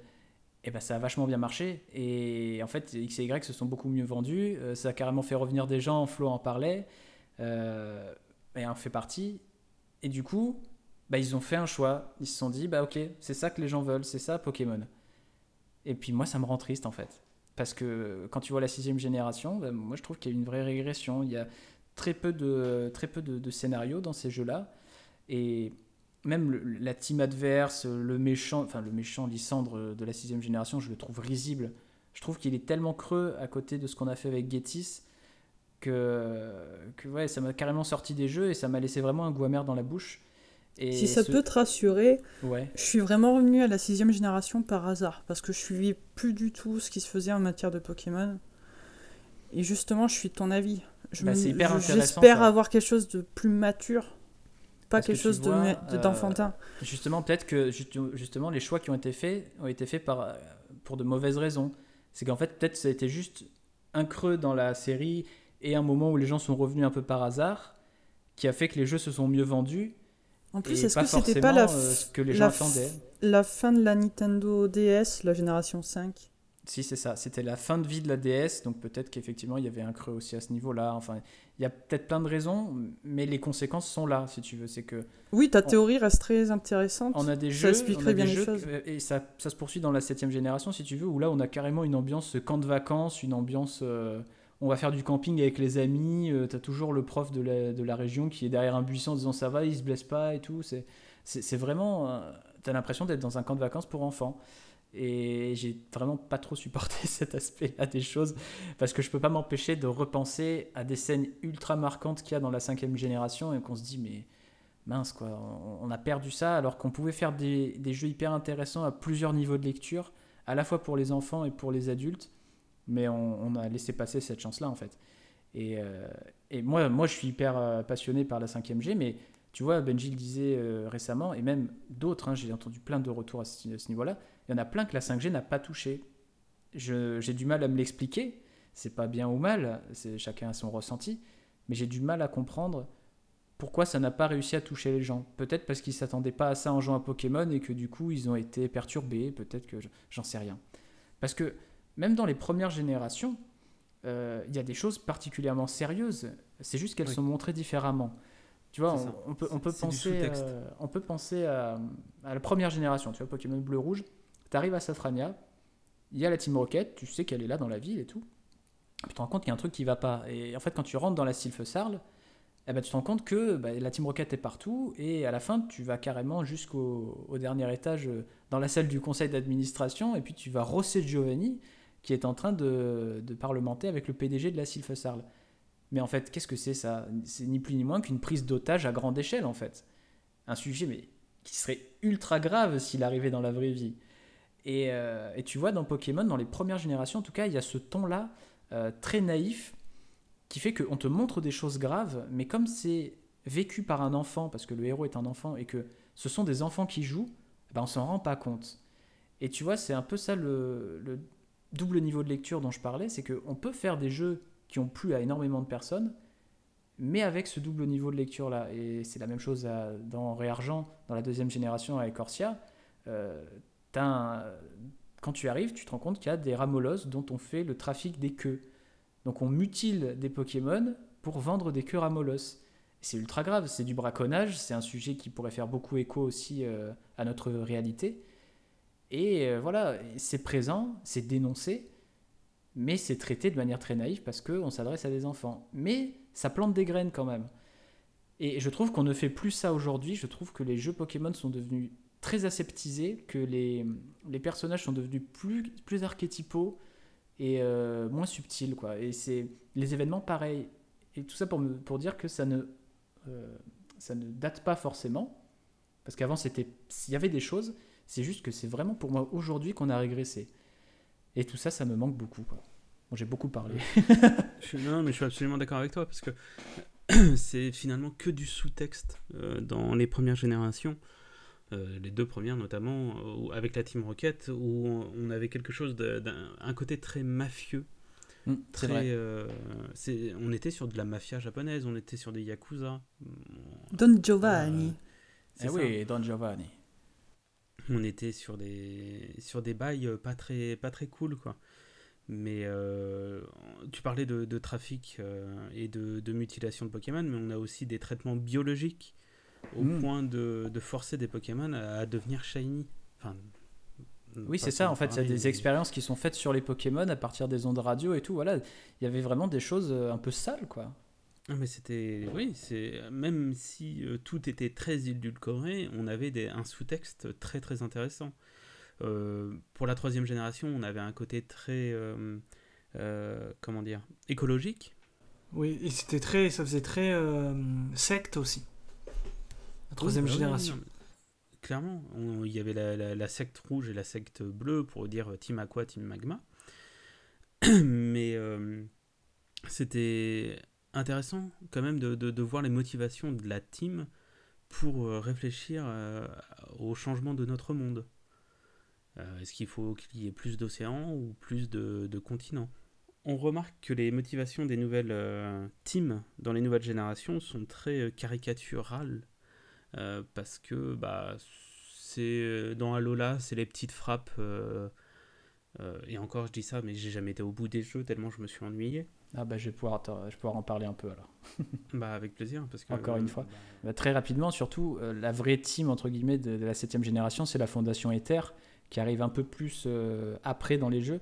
Et ben, ça a vachement bien marché. Et en fait, X et Y se sont beaucoup mieux vendus. ça a carrément fait revenir des gens. Flo en parlait. et en fait partie. Et du coup, bah, ils ont fait un choix. Ils se sont dit, bah ok, c'est ça que les gens veulent, c'est ça Pokémon. Et puis moi, ça me rend triste en fait. Parce que quand tu vois la sixième génération, bah, moi je trouve qu'il y a une vraie régression. Il y a très peu de, très peu de, scénarios dans ces jeux-là. Et même la team adverse, le méchant, enfin le méchant Lysandre de la sixième génération, je le trouve risible. Je trouve qu'il est tellement creux à côté de ce qu'on a fait avec Getis que, que ouais, ça m'a carrément sorti des jeux et ça m'a laissé vraiment un goût amer dans la bouche. Et si ça peut te rassurer, ouais. je suis vraiment revenu à la sixième génération par hasard, parce que je suivais plus du tout ce qui se faisait en matière de Pokémon. Et justement, je suis de ton avis. Je bah, J'espère avoir quelque chose de plus mature, pas quelque chose euh, d'enfantin. justement, peut-être que justement les choix qui ont été faits ont été faits par, pour de mauvaises raisons. C'est qu'en fait, peut-être ça a été juste un creux dans la série et un moment où les gens sont revenus un peu par hasard, qui a fait que les jeux se sont mieux vendus. En plus, est-ce que c'était pas la, euh, ce que les gens attendaient la fin de la Nintendo DS, la génération 5 si, c'est ça. C'était la fin de vie de la DS, donc peut-être qu'effectivement, il y avait un creux aussi à ce niveau-là. Enfin, il y a peut-être plein de raisons, mais les conséquences sont là, si tu veux. C'est que. Oui, ta théorie reste très intéressante. On a des jeux. Ça expliquerait bien les choses. Et ça, ça, se poursuit dans la septième génération, si tu veux, où là, on a carrément une ambiance camp de vacances, une ambiance. Euh, on va faire du camping avec les amis. Euh, tu as toujours le prof de la, de la, région qui est derrière un buisson en disant ça va, il se blesse pas et tout. C'est vraiment. Euh, tu as l'impression d'être dans un camp de vacances pour enfants. Et j'ai vraiment pas trop supporté <laughs> cet aspect-là des choses parce que je peux pas m'empêcher de repenser à des scènes ultra marquantes qu'il y a dans la cinquième génération et qu'on se dit mais mince quoi, on, a perdu ça alors qu'on pouvait faire des, des, jeux hyper intéressants à plusieurs niveaux de lecture, à la fois pour les enfants et pour les adultes, mais on, a laissé passer cette chance-là en fait. Et, euh, et, moi, moi je suis hyper euh, passionné par la cinquième G, mais tu vois, Benji le disait euh, récemment, et même d'autres, hein, j'ai entendu plein de retours à ce, niveau-là, il y en a plein que la 5G n'a pas touché. J'ai du mal à me l'expliquer, c'est pas bien ou mal, chacun a son ressenti, mais j'ai du mal à comprendre pourquoi ça n'a pas réussi à toucher les gens. Peut-être parce qu'ils s'attendaient pas à ça en jouant à Pokémon et que du coup ils ont été perturbés, peut-être que j'en sais rien. Parce que même dans les premières générations, euh, il y a des choses particulièrement sérieuses, c'est juste qu'elles sont montrées différemment. Tu vois, on, peut, on, peut penser, euh, on peut penser à, la première génération, tu vois, Pokémon bleu-rouge. Tu arrives à Safrania, il y a la Team Rocket, tu sais qu'elle est là dans la ville et tout. Tu te rends compte qu'il y a un truc qui va pas. Et en fait, quand tu rentres dans la Sylph-Sarl, eh ben, tu te rends compte que bah, la Team Rocket est partout et à la fin, tu vas carrément jusqu'au dernier étage euh, dans la salle du conseil d'administration et puis tu vas rosser Giovanni qui est en train de, de parlementer avec le PDG de la Sylph-Sarl. Mais en fait, qu'est-ce que c'est ça? C'est ni plus ni moins qu'une prise d'otage à grande échelle, en fait. Un sujet mais, qui serait ultra grave s'il arrivait dans la vraie vie. Et, euh, et, tu vois, dans Pokémon, dans les premières générations, en tout cas, il y a ce ton-là, euh, très naïf, qui fait qu'on te montre des choses graves, mais comme c'est vécu par un enfant, parce que le héros est un enfant, et que ce sont des enfants qui jouent, ben on s'en rend pas compte. Et tu vois, c'est un peu ça le, le double niveau de lecture dont je parlais, c'est qu'on peut faire des jeux qui ont plu à énormément de personnes, mais avec ce double niveau de lecture là. Et c'est la même chose dans Réargent, dans la deuxième génération avec Corsia. Euh, quand tu arrives, tu te rends compte qu'il y a des ramolos dont on fait le trafic des queues. Donc on mutile des Pokémon pour vendre des queues ramolos. C'est ultra grave, c'est du braconnage, c'est un sujet qui pourrait faire beaucoup écho aussi euh, à notre réalité. Et euh, voilà, c'est présent, c'est dénoncé, mais c'est traité de manière très naïve parce qu'on s'adresse à des enfants. Mais ça plante des graines quand même. Et je trouve qu'on ne fait plus ça aujourd'hui. Je trouve que les jeux Pokémon sont devenus très aseptisés, que les, les personnages sont devenus plus, plus archétypaux et euh, moins subtils. Quoi. Et c'est les événements pareils. Et tout ça pour, me, pour dire que ça ne, euh, ça ne date pas forcément. Parce qu'avant, s'il y avait des choses, c'est juste que c'est vraiment pour moi aujourd'hui qu'on a régressé. Et tout ça, ça me manque beaucoup. Quoi. Bon, j'ai beaucoup parlé. <laughs> je, non, mais je suis absolument d'accord avec toi parce que <clears throat> c'est finalement que du sous-texte euh, dans les premières générations. Euh, les deux premières notamment, euh, avec la Team Rocket, où on, avait quelque chose d'un côté très mafieux. Mmh, très, vrai. on était sur de la mafia japonaise, on était sur des yakuza. Don Giovanni. Eh oui, Don Giovanni on était sur des sur des bails euh, pas très pas très cool quoi mais euh, tu parlais de, trafic euh, et de, mutilation de Pokémon mais on a aussi des traitements biologiques au hmm. point de, forcer des Pokémon à, devenir shiny enfin oui, c'est ça. En fait, il y a des expériences qui sont faites sur les Pokémon à partir des ondes radio et tout. Voilà, il y avait vraiment des choses un peu sales, quoi. Ah, mais c'était. Oui, c'est. Même si euh, tout était très édulcoré, on avait des... un sous-texte très très intéressant. Euh, pour la troisième génération, on avait un côté très. euh, comment dire Écologique. Oui, et c'était très, ça faisait très secte aussi. La troisième Oui, oui, génération. Clairement, il y avait la, la- la secte rouge et la secte bleue pour dire Team Aqua, Team Magma. <coughs> Mais c'était intéressant quand même de, voir les motivations de la team pour euh, réfléchir euh, au changement de notre monde. Euh, Est-ce qu'il faut qu'il y ait plus d'océans ou plus de, continents? On remarque que les motivations des nouvelles teams dans les nouvelles générations sont très caricaturales parce que bah, c'est dans Alola, c'est les petites frappes. et encore, je dis ça, mais j'ai jamais été au bout des jeux tellement je me suis ennuyé. Ah bah je vais pouvoir, je vais pouvoir en parler un peu alors. <laughs> Bah, avec plaisir, parce que. Encore une euh, fois. bah, Bah, très rapidement, surtout, euh, la vraie team entre guillemets de, de la septième génération, c'est la Fondation Ether qui arrive un peu plus euh, après dans les jeux.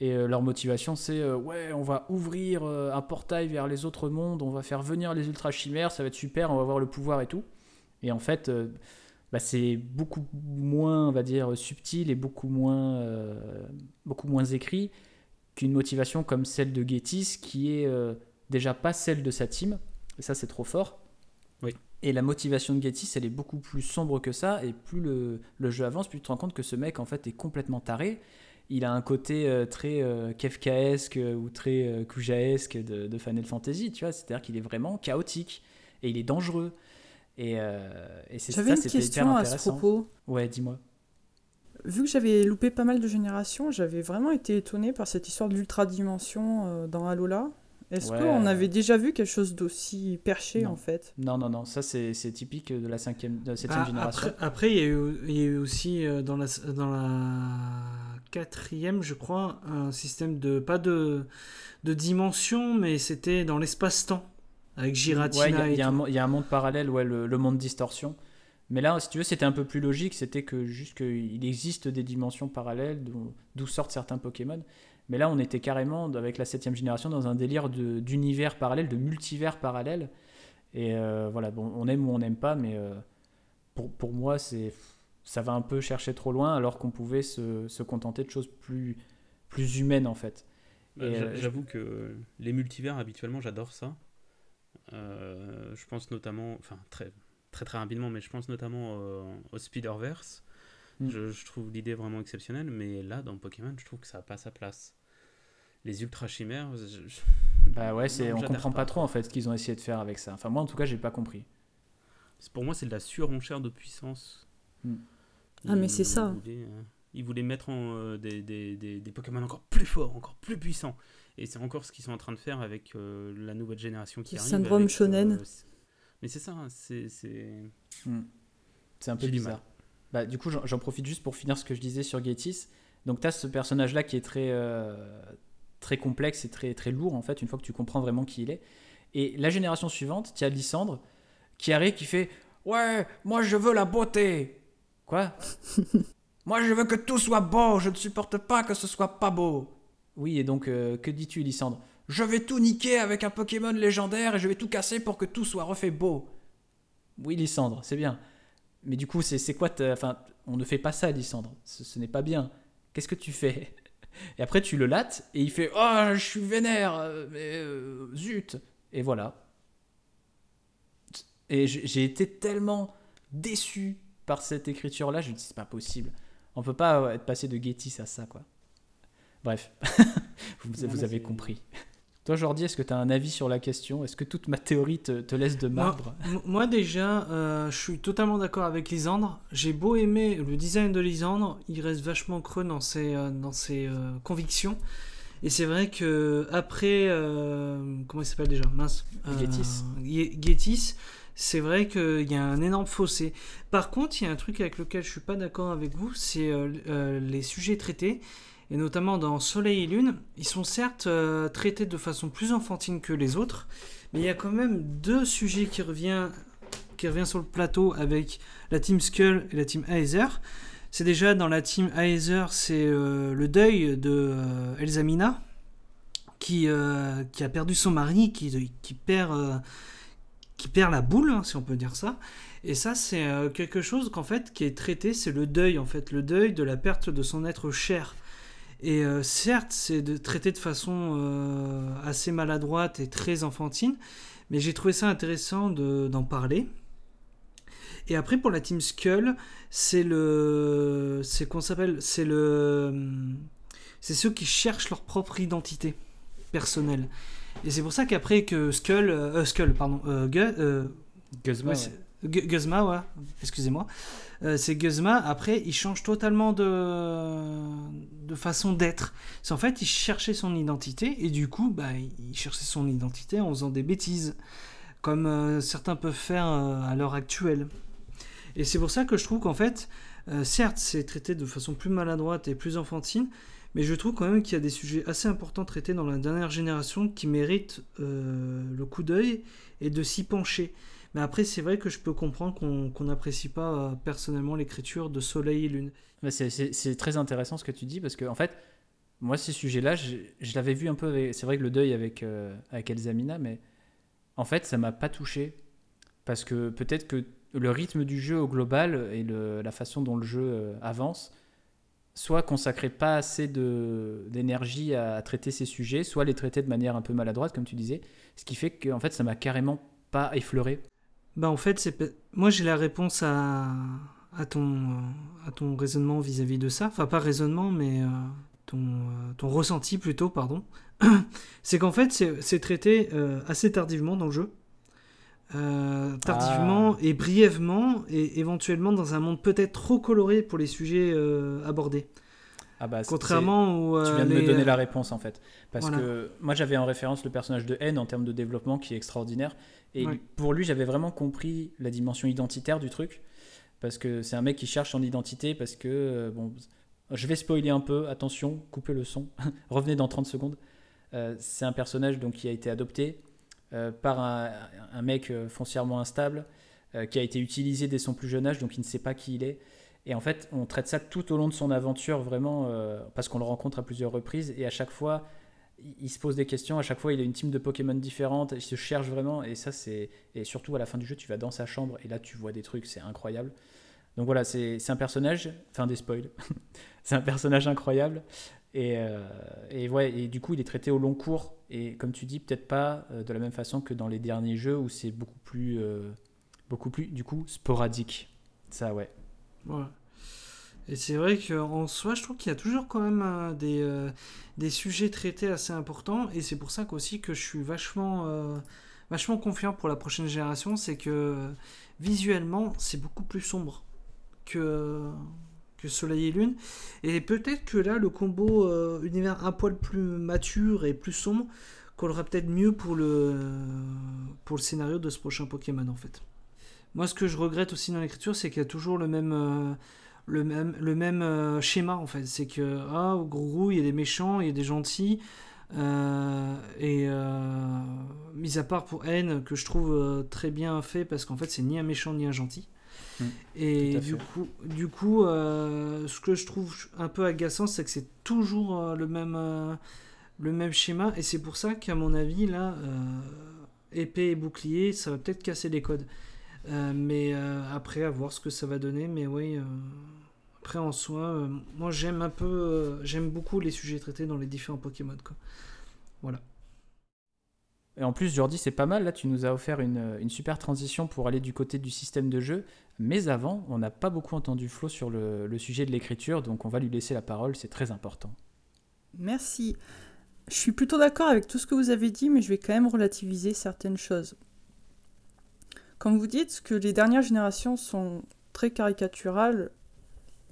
Et leur motivation, c'est ouais, on va ouvrir un portail vers les autres mondes, on va faire venir les ultra chimères, ça va être super, on va avoir le pouvoir et tout. Et en fait, bah, c'est beaucoup moins, on va dire, subtil et beaucoup moins, beaucoup moins écrit qu'une motivation comme celle de Getis, qui est euh, déjà pas celle de sa team. Et ça, c'est trop fort. Et la motivation de Getis, elle est beaucoup plus sombre que ça. Et plus le, le jeu avance, plus tu te rends compte que ce mec, en fait, est complètement taré. Il a un côté euh, très euh, Kefkaesque euh, ou très euh, Kujaesque de, de Final Fantasy, tu vois. C'est-à-dire qu'il est vraiment chaotique et il est dangereux. Et, euh, et c'est ça, une c'était hyper question à ce intéressant. propos. Ouais, dis-moi. Vu que j'avais loupé pas mal de générations, j'avais vraiment été étonné par cette histoire d'ultra-dimension euh, dans Alola. Est-ce Ouais. qu'on avait déjà vu quelque chose d'aussi perché Non. en fait? Non, non, non, ça c'est c'est typique de la cinquième, de la septième Ah, génération. après, il y a eu, il y a eu aussi euh, dans la, dans la quatrième, je crois, un système de pas de, de dimension, mais c'était dans l'espace-temps avec Giratina Ouais, il y a- et il y, y a un monde parallèle, ouais, le, le monde distorsion. Mais là, si tu veux, c'était un peu plus logique. C'était que juste qu'il existe des dimensions parallèles d'où sortent certains Pokémon. Mais là, on était carrément avec la septième génération dans un délire d'univers parallèle, de multivers parallèle. Et euh, voilà, bon, on aime ou on n'aime pas, mais euh, pour, pour moi, c'est ça va un peu chercher trop loin, alors qu'on pouvait se, se contenter de choses plus, plus humaines en fait. Bah, euh, J'avoue que les multivers, habituellement, j'adore ça. Euh, je pense notamment, enfin très très très rapidement, mais je pense notamment euh, au Spider-Verse. Mm. Je, je trouve l'idée vraiment exceptionnelle, mais là, dans Pokémon, je trouve que ça n'a pas sa place. Les ultra chimères, je- je- <laughs> Bah ouais, c'est, Non, on comprend pas. pas trop en fait ce qu'ils ont essayé de faire avec ça. Enfin, moi en tout cas, j'ai pas compris. c'est- pour moi, c'est de la surenchère de puissance. Mm. Ah, mais c'est ça. voulaient, euh, ils voulaient mettre en, euh, des, des, des, des Pokémon encore plus forts, encore plus puissants. Et c'est encore ce qu'ils sont en train de faire avec euh, la nouvelle génération qui Le arrive. syndrome avec, shonen. Mais c'est ça, hein, c'est. c'est- C'est un peu bizarre. Bah, du coup, j'en, profite juste pour finir ce que je disais sur Getis. Donc, tu as ce personnage-là qui est très, euh, très complexe et très, très lourd, en fait, une fois que tu comprends vraiment qui il est. Et la génération suivante, tu as Lysandre qui arrive, qui fait Ouais, moi je veux la beauté. Quoi? <laughs> Moi je veux que tout soit beau, je ne supporte pas que ce soit pas beau. Oui, et donc, euh, que dis-tu, Lysandre Je vais tout niquer avec un Pokémon légendaire et je vais tout casser pour que tout soit refait beau. Oui, Lysandre, c'est bien. Mais du coup, c'est c'est quoi ta- Enfin, on ne fait pas ça, Lysandre. Ce, ce n'est pas bien. Qu'est-ce que tu fais? Et après, tu le lattes et il fait Oh, je suis vénère, euh, mais euh, zut Et voilà. Et j'ai été tellement déçu par cette écriture-là, je me dis C'est pas possible. On peut pas être passé de Getty à ça, quoi. Bref, <laughs> vous, Non, vous non, avez compris. Toi, Jordi, est-ce que tu as un avis sur la question? Est-ce que toute ma théorie te, te laisse de marbre? moi, déjà, euh, je suis totalement d'accord avec Lisandre. J'ai beau aimer le design de Lisandre, il reste vachement creux dans ses, euh, dans ses euh, convictions. Et c'est vrai que après, comment il s'appelle déjà? Mince. Getis, c'est vrai qu'il y a un énorme fossé. Par contre, il y a un truc avec lequel je suis pas d'accord avec vous, c'est les sujets traités. Et notamment dans Soleil et Lune, ils sont certes euh, traités de façon plus enfantine que les autres, mais il y a quand même deux sujets qui reviennent qui revient sur le plateau avec la team Skull et la team Aether. C'est déjà dans la team Aether, c'est euh, le deuil de euh, Elsamina, qui, qui a perdu son mari, qui, qui perd, qui perd la boule, hein, si on peut dire ça. Et ça, c'est quelque chose qu'en fait, qui est traité, c'est le deuil, en fait, le deuil de la perte de son être cher. Et certes, c'est de, traité de façon assez maladroite et très enfantine, mais j'ai trouvé ça intéressant d'en parler. Et après, pour la Team Skull, c'est le. C'est qu'on s'appelle. C'est le. C'est ceux qui cherchent leur propre identité personnel. Et c'est pour ça qu'après que Skull, euh, Skull, pardon, euh, euh Guzma, Guzma, ouais, excusez-moi, euh, c'est Guzma, après, il change totalement de, façon d'être. C'est en fait, il cherchait son identité, et du coup, bah, il cherchait son identité en faisant des bêtises, comme certains peuvent faire à l'heure actuelle. Et c'est pour ça que je trouve qu'en fait, certes, c'est traité de façon plus maladroite et plus enfantine, mais je trouve quand même qu'il y a des sujets assez importants traités dans la dernière génération qui méritent euh, le coup d'œil et de s'y pencher. Mais après, c'est vrai que je peux comprendre qu'on n'apprécie pas euh, personnellement l'écriture de Soleil et Lune. C'est très intéressant ce que tu dis parce que, en fait, moi, ces sujets-là, je, l'avais vu un peu. C'est vrai que le deuil avec, euh, avec Elzamina, mais en fait, ça m'a pas touché parce que peut-être que le rythme du jeu au global et le, la façon dont le jeu avance soit consacrer pas assez d'énergie à, traiter ces sujets, soit les traiter de manière un peu maladroite, comme tu disais. Ce qui fait que en fait, ça m'a carrément pas effleuré. Bah en fait, c'est moi j'ai la réponse à, à, ton, à ton raisonnement vis-à-vis de ça. Enfin, pas raisonnement, mais euh, ton, euh, ton ressenti plutôt, pardon. <clears throat> c'est qu'en fait, c'est traité euh, assez tardivement dans le jeu. tardivement ah. et brièvement, et éventuellement dans un monde peut-être trop coloré pour les sujets abordés. Ah bah, Contrairement au. tu viens de me donner la réponse en fait. Parce que moi j'avais en référence le personnage de N en termes de développement qui est extraordinaire. Et pour lui, j'avais vraiment compris la dimension identitaire du truc. Parce que c'est un mec qui cherche son identité. Parce que, euh, bon, je vais spoiler un peu. Attention, coupez le son. <laughs> Revenez dans 30 secondes. Euh, c'est un personnage donc, qui a été adopté euh, par un, un mec foncièrement instable. qui a été utilisé dès son plus jeune âge. Donc il ne sait pas qui il est. Et en fait, on traite ça tout au long de son aventure, vraiment, parce qu'on le rencontre à plusieurs reprises. Et à chaque fois, il se pose des questions, à chaque fois il a une team de Pokémon différente, il se cherche vraiment, et ça c'est. Et surtout à la fin du jeu, tu vas dans sa chambre, et là tu vois des trucs, c'est incroyable. Donc voilà, c'est un personnage, fin des spoils, <laughs> c'est un personnage incroyable, et, euh, et, ouais, et du coup il est traité au long cours, et comme tu dis, peut-être pas euh, de la même façon que dans les derniers jeux où c'est beaucoup plus. Euh, beaucoup plus, du coup, sporadique. Ça, ouais. Ouais. Et c'est vrai qu'en soi, je trouve qu'il y a toujours quand même euh, des, euh, des, sujets traités assez importants. Et c'est pour ça qu'aussi que je suis vachement, euh, vachement confiant pour la prochaine génération. C'est que visuellement, c'est beaucoup plus sombre que, que Soleil et Lune. Et peut-être que là, le combo univers un poil plus mature et plus sombre collera peut-être mieux pour le, pour le scénario de ce prochain Pokémon en fait. Moi, ce que je regrette aussi dans l'écriture, c'est qu'il y a toujours le même le même, le même euh, schéma en fait. C'est que, ah, au gros, il y a des méchants, il y a des gentils. Euh, et euh, mis à part pour N, que je trouve très bien fait parce qu'en fait, c'est ni un méchant ni un gentil. Mmh. et du coup, du coup ce que je trouve un peu agaçant, c'est que c'est toujours le, même, le même schéma. Et c'est pour ça qu'à mon avis, là, épée et bouclier, ça va peut-être casser les codes. Mais après, à voir ce que ça va donner. Mais oui, après, en soi, euh, moi j'aime un peu, euh, j'aime beaucoup les sujets traités dans les différents Pokémon. Quoi. Voilà. Et en plus, Jordi, c'est pas mal. Là, tu nous as offert une, une, super transition pour aller du côté du système de jeu. Mais avant, on n'a pas beaucoup entendu Flo sur le, le sujet de l'écriture, donc on va lui laisser la parole. C'est très important. Merci. Je suis plutôt d'accord avec tout ce que vous avez dit, mais je vais quand même relativiser certaines choses. Comme vous dites que les dernières générations sont très caricaturales,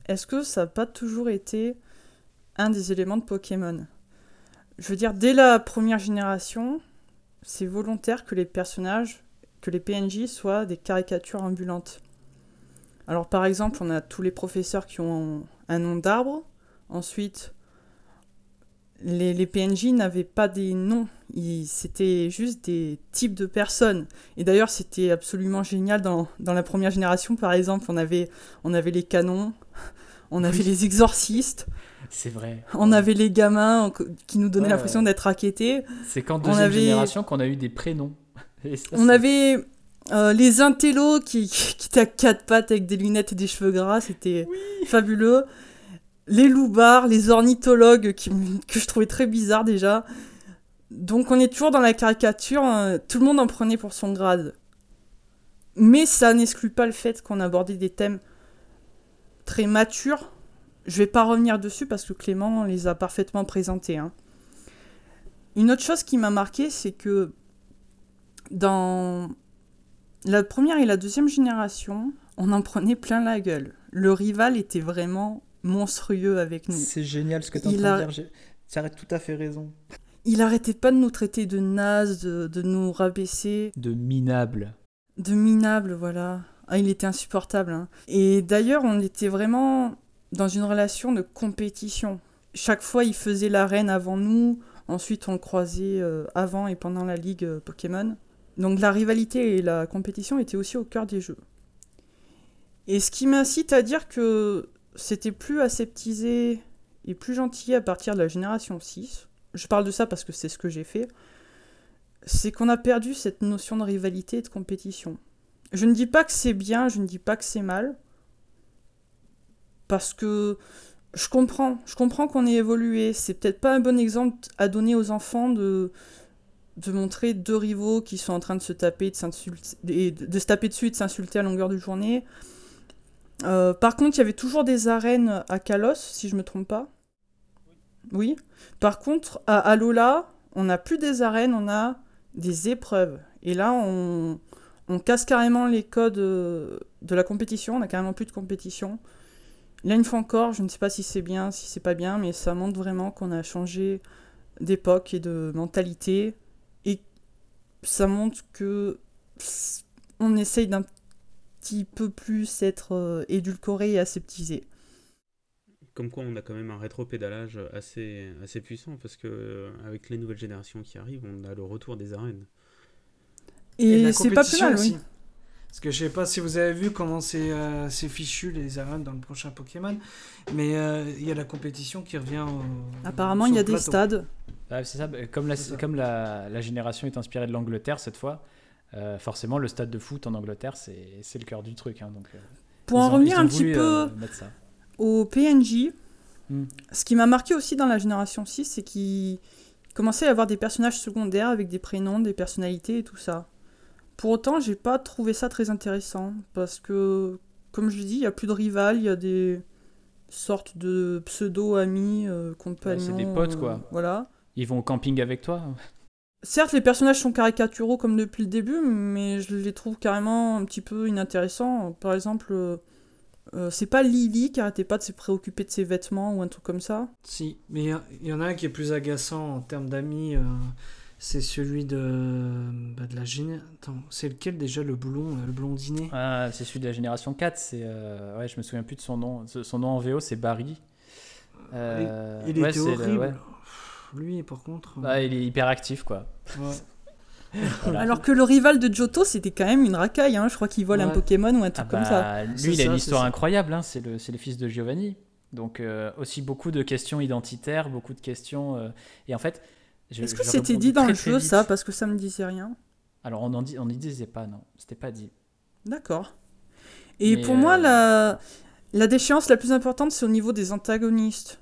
est-ce que ça n'a pas toujours été un des éléments de Pokémon? Je veux dire, dès la première génération, c'est volontaire que les personnages, que les PNJ soient des caricatures ambulantes. Alors par exemple, on a tous les professeurs qui ont un nom d'arbre. Ensuite, les, PNJ n'avaient pas des noms, c'était juste des types de personnes. Et d'ailleurs, c'était absolument génial dans, la première génération, par exemple, on avait, on avait les canons, <laughs> on avait les exorcistes, C'est vrai. on avait les gamins qui nous donnaient Ouais, l'impression ouais. d'être raquettés. C'est qu'en on deuxième avait- génération qu'on a eu des prénoms. <laughs> Ça, On avait euh, les intellos qui, <laughs> qui étaient à quatre pattes avec des lunettes et des cheveux gras, c'était fabuleux. Les loupards, les ornithologues <laughs> que je trouvais très bizarres déjà. Donc on est toujours dans la caricature, euh, tout le monde en prenait pour son grade. Mais ça n'exclut pas le fait qu'on abordait des thèmes très matures. Je vais pas revenir dessus parce que Clément les a parfaitement présentés. hein. Une autre chose qui m'a marqué, c'est que dans la première et la deuxième génération, on en prenait plein la gueule. Le rival était vraiment monstrueux avec nous. C'est génial ce que tu es en Il train a- de dire. j'ai- Tu as tout à fait raison. Il arrêtait pas de nous traiter de nazes, de, de nous rabaisser, De minable. de minables, voilà. Ah, il était insupportable. hein. Et d'ailleurs, on était vraiment dans une relation de compétition. Chaque fois, il faisait l'arène avant nous. Ensuite, on le croisait euh, avant et pendant la ligue euh, Pokémon. Donc la rivalité et la compétition étaient aussi au cœur des jeux. Et ce qui m'incite à dire que c'était plus aseptisé et plus gentil à partir de la génération 6, je parle de ça parce que c'est ce que j'ai fait, c'est qu'on a perdu cette notion de rivalité et de compétition. Je ne dis pas que c'est bien, je ne dis pas que c'est mal, parce que je comprends, je comprends qu'on ait évolué. C'est peut-être pas un bon exemple à donner aux enfants de, de montrer deux rivaux qui sont en train de se taper, de, et de, de se taper dessus de s'insulter à longueur de journée. Euh, par contre, il y avait toujours des arènes à Kalos, si je me trompe pas. Oui. Par contre, à Alola, on n'a plus des arènes, on a des épreuves. Et là, on, on casse carrément les codes euh, de la compétition, on a carrément plus de compétition. Là, une fois encore, je ne sais pas si c'est bien, si c'est pas bien, mais ça montre vraiment qu'on a changé d'époque et de mentalité. Et ça montre que on essaye d'un petit peu plus être euh, édulcoré et aseptisé. Comme quoi, on a quand même un rétro-pédalage assez, assez puissant parce que euh, avec les nouvelles générations qui arrivent, on a le retour des arènes. Et, la c'est pas plus compétition mal, aussi. oui. Parce que je sais pas si vous avez vu comment c'est euh, fichu les arènes dans le prochain Pokémon, mais euh, il y a la compétition qui revient. au- Apparemment, il y a des stades. Ouais, c'est ça. Comme, la, ça. comme la, la génération est inspirée de l'Angleterre cette fois, euh, forcément le stade de foot en Angleterre c'est c'est le cœur du truc. hein, donc, euh, Pour en ont- revenir un petit peu euh, au PNJ, Hmm. ce qui m'a marqué aussi dans la génération 6, c'est qu'il commençait à avoir des personnages secondaires avec des prénoms, des personnalités et tout ça. Pour autant, j'ai pas trouvé ça très intéressant parce que, comme je l'ai dit, il y a plus de rival, il y a des sortes de pseudo-amis, euh, compagnons. des potes, euh, quoi. voilà. Ils vont au camping avec toi? Certes, les personnages sont caricaturaux comme depuis le début, mais je les trouve carrément un petit peu inintéressants. Par exemple, euh, euh, c'est pas Lily qui arrêtait pas de se préoccuper de ses vêtements ou un truc comme ça. Si, mais il y il en a un qui est plus agaçant en termes d'amis. euh, c'est celui de, bah, de la géné... Attends, c'est lequel déjà le blond, le blondinet? Ah, c'est celui de la génération 4. C'est, euh, ouais, je me souviens plus de son nom. Son nom en VO, c'est Barry. Euh, Il ouais, était le- horrible. ouais. Lui, par contre. euh, Bah, il est hyper actif, quoi. ouais. Voilà. <laughs> Alors que le rival de Johto, c'était quand même une racaille. Hein. Je crois qu'il vole un. Pokémon ou un Ah truc comme ça. bah, C'est lui, il a une histoire ça. incroyable. hein, C'est le, c'est le fils de Giovanni. Donc, euh, aussi beaucoup de questions identitaires, beaucoup de questions. euh, et en fait. Est-ce que c'était dit dans très, le jeu ça? Parce que ça me disait rien. Alors, on n'y on y disait pas, non. C'était pas dit. D'accord. Et Mais, pour moi, euh, la, la déchéance la plus importante, c'est au niveau des antagonistes.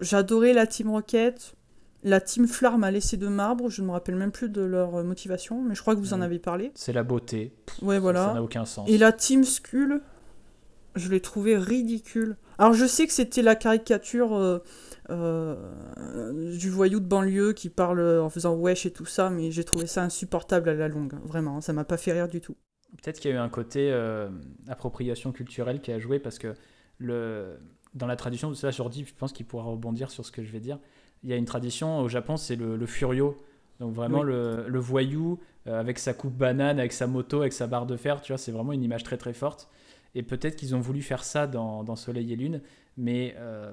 J'adorais la Team Rocket. La Team Flower m'a laissé de marbre. Je ne me rappelle même plus de leur euh, motivation, mais je crois que vous en Hmm. avez parlé. C'est la beauté. Ouais, voilà. Ça n'a aucun sens. Et la Team Skull, je l'ai trouvé ridicule. Alors je sais que c'était la caricature euh, euh, du voyou de banlieue qui parle en faisant wesh et tout ça, mais j'ai trouvé ça insupportable à la longue. Vraiment, ça m'a pas fait rire du tout. Peut-être qu'il y a eu un côté euh, appropriation culturelle qui a joué parce que le, dans la tradition, ça Jordi, je pense qu'il pourra rebondir sur ce que je vais dire. Il y a une tradition au Japon, c'est le, le furio. Donc vraiment Oui. le, le voyou euh, avec sa coupe banane, avec sa moto, avec sa barre de fer, tu vois, c'est vraiment une image très très forte. Et peut-être qu'ils ont voulu faire ça dans, dans Soleil et Lune, mais euh,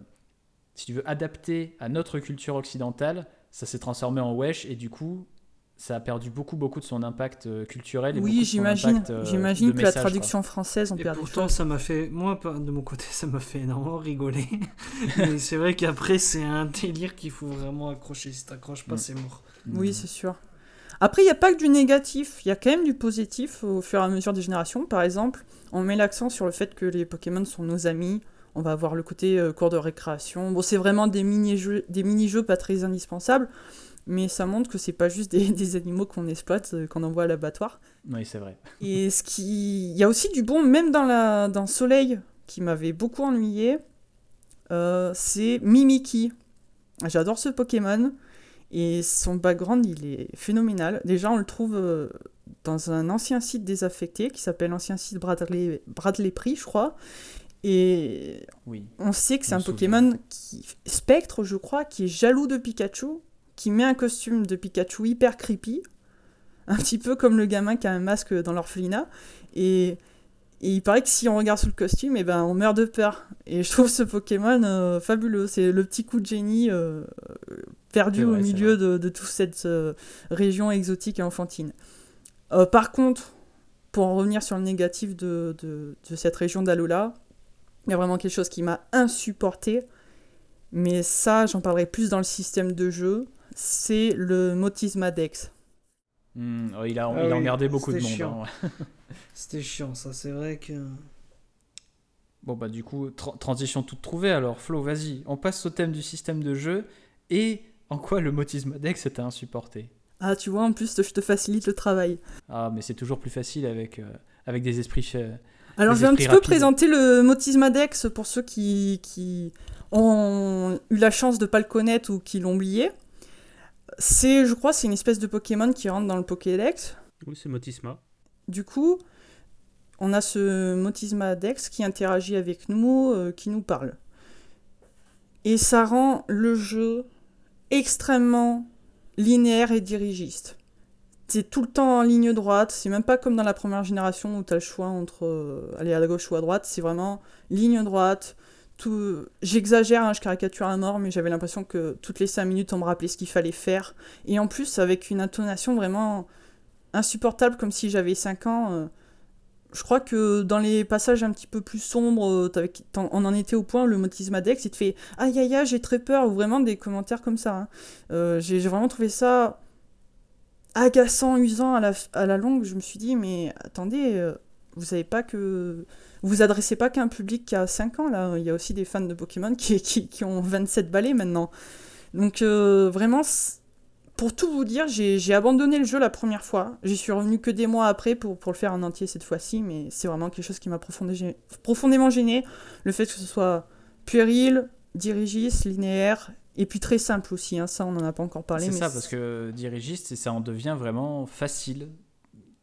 si tu veux adapter à notre culture occidentale, ça s'est transformé en wesh et du coup, ça a perdu beaucoup, beaucoup de son impact euh, culturel. Et Oui, de son j'imagine. impact, euh, J'imagine de que la quoi. traduction française, on Et perd pourtant, ça m'a fait, moi, de mon côté, <laughs> ça m'a fait énormément rigoler. <laughs> Mais c'est vrai qu'après, c'est un délire qu'il faut vraiment accrocher. Si t'accroches pas, Mm. c'est mort. Oui, Mm. c'est sûr. Après, il n'y a pas que du négatif, il y a quand même du positif au fur et à mesure des générations. Par exemple, on met l'accent sur le fait que les Pokémon sont nos amis. On va avoir le côté euh, cours de récréation. Bon, c'est vraiment des mini-jeux, des mini-jeux pas très indispensables, mais ça montre que c'est pas juste des, <laughs> des animaux qu'on exploite, euh, qu'on envoie à l'abattoir. Oui, c'est vrai. <laughs> Et ce qui, il y a aussi du bon, même dans la, dans Soleil, qui m'avait beaucoup ennuyé. euh, c'est Mimiki. J'adore ce Pokémon et son background il est phénoménal. Déjà on le trouve euh, dans un ancien site désaffecté qui s'appelle l'ancien site Bradley, Bradley Prix, je crois. Et Oui. on sait que c'est un. Pokémon qui Spectre, je crois, qui est jaloux de Pikachu, qui met un costume de Pikachu hyper creepy, un petit peu comme le gamin qui a un masque dans l'orphelinat. Et, et il paraît que si on regarde sous le costume, et ben on meurt de peur. Et je trouve ce Pokémon euh, fabuleux. C'est le petit coup de génie euh, perdu vrai, au milieu de, de toute cette euh, région exotique et enfantine. Par contre, pour en revenir sur le négatif de, de, de cette région d'Alola, il y a vraiment quelque chose qui m'a insupporté. Mais ça, j'en parlerai plus dans le système de jeu. C'est le Motisma Dex. Mm, oh, il a, Ah il a oui, emmerdé beaucoup de monde. hein, ouais. <laughs> C'était chiant, ça. C'est vrai que. Bon, bah, du coup, tra- transition toute trouvée. Alors, Flo, vas-y, on passe au thème du système de jeu. Et en quoi le motisme Dex était insupporté Ah, tu vois, en plus, je te facilite le travail. Ah, mais c'est toujours plus facile avec, euh, avec des esprits. euh, Alors, je vais un petit peu présenter le Motisma Dex pour ceux qui, qui ont eu la chance de pas le connaître ou qui l'ont oublié. C'est, je crois, c'est une espèce de Pokémon qui rentre dans le Pokédex. Oui, c'est Motisma. Du coup, on a ce Motisma Dex qui interagit avec nous, euh, qui nous parle. Et ça rend le jeu extrêmement linéaire et dirigiste. C'est tout le temps en ligne droite, c'est même pas comme dans la première génération où tu as le choix entre euh, aller à la gauche ou à droite, c'est vraiment ligne droite. J'exagère, hein, je caricature à mort, mais j'avais l'impression que toutes les 5 minutes on me rappelait ce qu'il fallait faire. Et en plus, avec une intonation vraiment insupportable, comme si j'avais 5 ans. euh, je crois que dans les passages un petit peu plus sombres, euh, on en était au point, le Motismadex, il te fait Aïe aïe aïe, j'ai très peur, ou vraiment des commentaires comme ça. hein. Euh, j'ai vraiment trouvé ça agaçant, usant à la, longue. Je me suis dit, mais attendez, vous savez pas que. Vous adressez pas qu'à un public qui a 5 ans, là. Il y a aussi des fans de Pokémon qui, qui, qui ont 27 balais maintenant. Donc, euh, vraiment, pour tout vous dire, j'ai abandonné le jeu la première fois. J'y suis revenu que des mois après pour, pour le faire en entier cette fois-ci, mais c'est vraiment quelque chose qui m'a profondé- profondément gêné. Le fait que ce soit puéril, dirigiste, linéaire, et puis très simple aussi. hein. Ça, on n'en a pas encore parlé. C'est ça, parce que dirigiste, et ça en devient vraiment facile,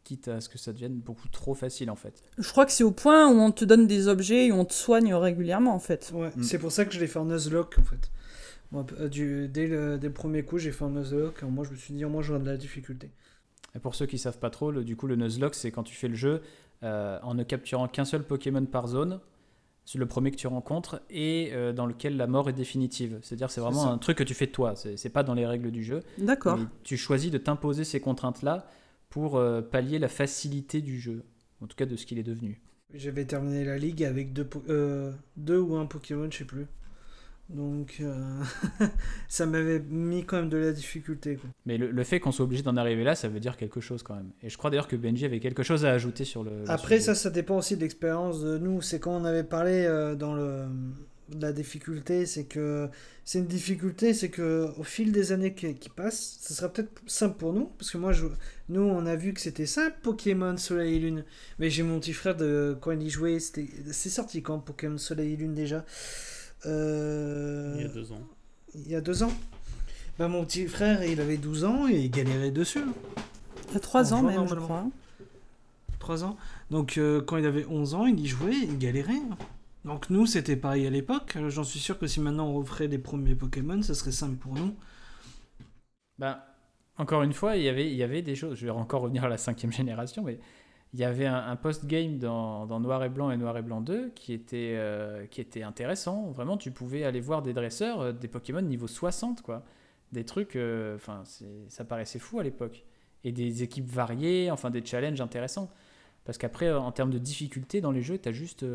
quitte à ce que ça devienne beaucoup trop facile en fait. Je crois que c'est au point où on te donne des objets et on te soigne régulièrement, en fait. Ouais, Mm. c'est pour ça que je l'ai fait en Nuzlocke en fait. Moi, euh, du, dès, le, dès le premier coup, j'ai fait en Nuzlocke. Moi, je me suis dit, au moins, j'aurai de la difficulté. Et pour ceux qui savent pas trop, le- du coup, le Nuzlocke, c'est quand tu fais le jeu euh, en ne capturant qu'un seul Pokémon par zone. C'est le premier que tu rencontres et euh, dans lequel la mort est définitive. C'est-à-dire, c'est vraiment un truc que tu fais toi. C'est pas dans les règles du jeu. D'accord. Tu choisis de t'imposer ces contraintes-là pour euh, pallier la facilité du jeu. En tout cas, de ce qu'il est devenu. J'avais terminé la ligue avec deux, euh, deux ou un Pokémon, je sais plus. Donc, euh, <laughs> ça m'avait mis quand même de la difficulté. quoi. Mais le, le fait qu'on soit obligé d'en arriver là, ça veut dire quelque chose quand même. Et je crois d'ailleurs que Benji avait quelque chose à ajouter sur le. Après, ça, ça dépend aussi de l'expérience de nous. C'est quand on avait parlé euh, dans le la difficulté, c'est que c'est une difficulté, c'est que au fil des années qui, qui passent, ça sera peut-être simple pour nous, parce que moi, je, nous, on a vu que c'était simple, Pokémon Soleil et Lune. Mais j'ai mon petit frère de quand il y jouait, c'était, c'est sorti quand Pokémon Soleil et Lune déjà? Euh, Il y a deux ans. il y a deux ans. Bah, mon petit frère, il avait 12 ans et il galérait dessus. Il y a 3 On ans même, je crois. 3 ans. Donc euh, quand il avait 11 ans, il y jouait, il galérait. Donc nous, c'était pareil à l'époque. Euh, J'en suis sûr que si maintenant on referait les premiers Pokémon, ça serait simple pour nous. Ben, encore une fois, il y avait, il y avait des choses. Je vais encore revenir à la cinquième génération, mais il y avait un, post-game dans, dans Noir et Blanc et Noir et Blanc 2 qui était, euh, qui était intéressant. Vraiment, tu pouvais aller voir des dresseurs, euh, des Pokémon niveau 60, quoi. Des trucs, enfin, ça paraissait fou à l'époque. et des équipes variées, enfin des challenges intéressants. Parce qu'après, en termes de difficulté dans les jeux, tu as juste,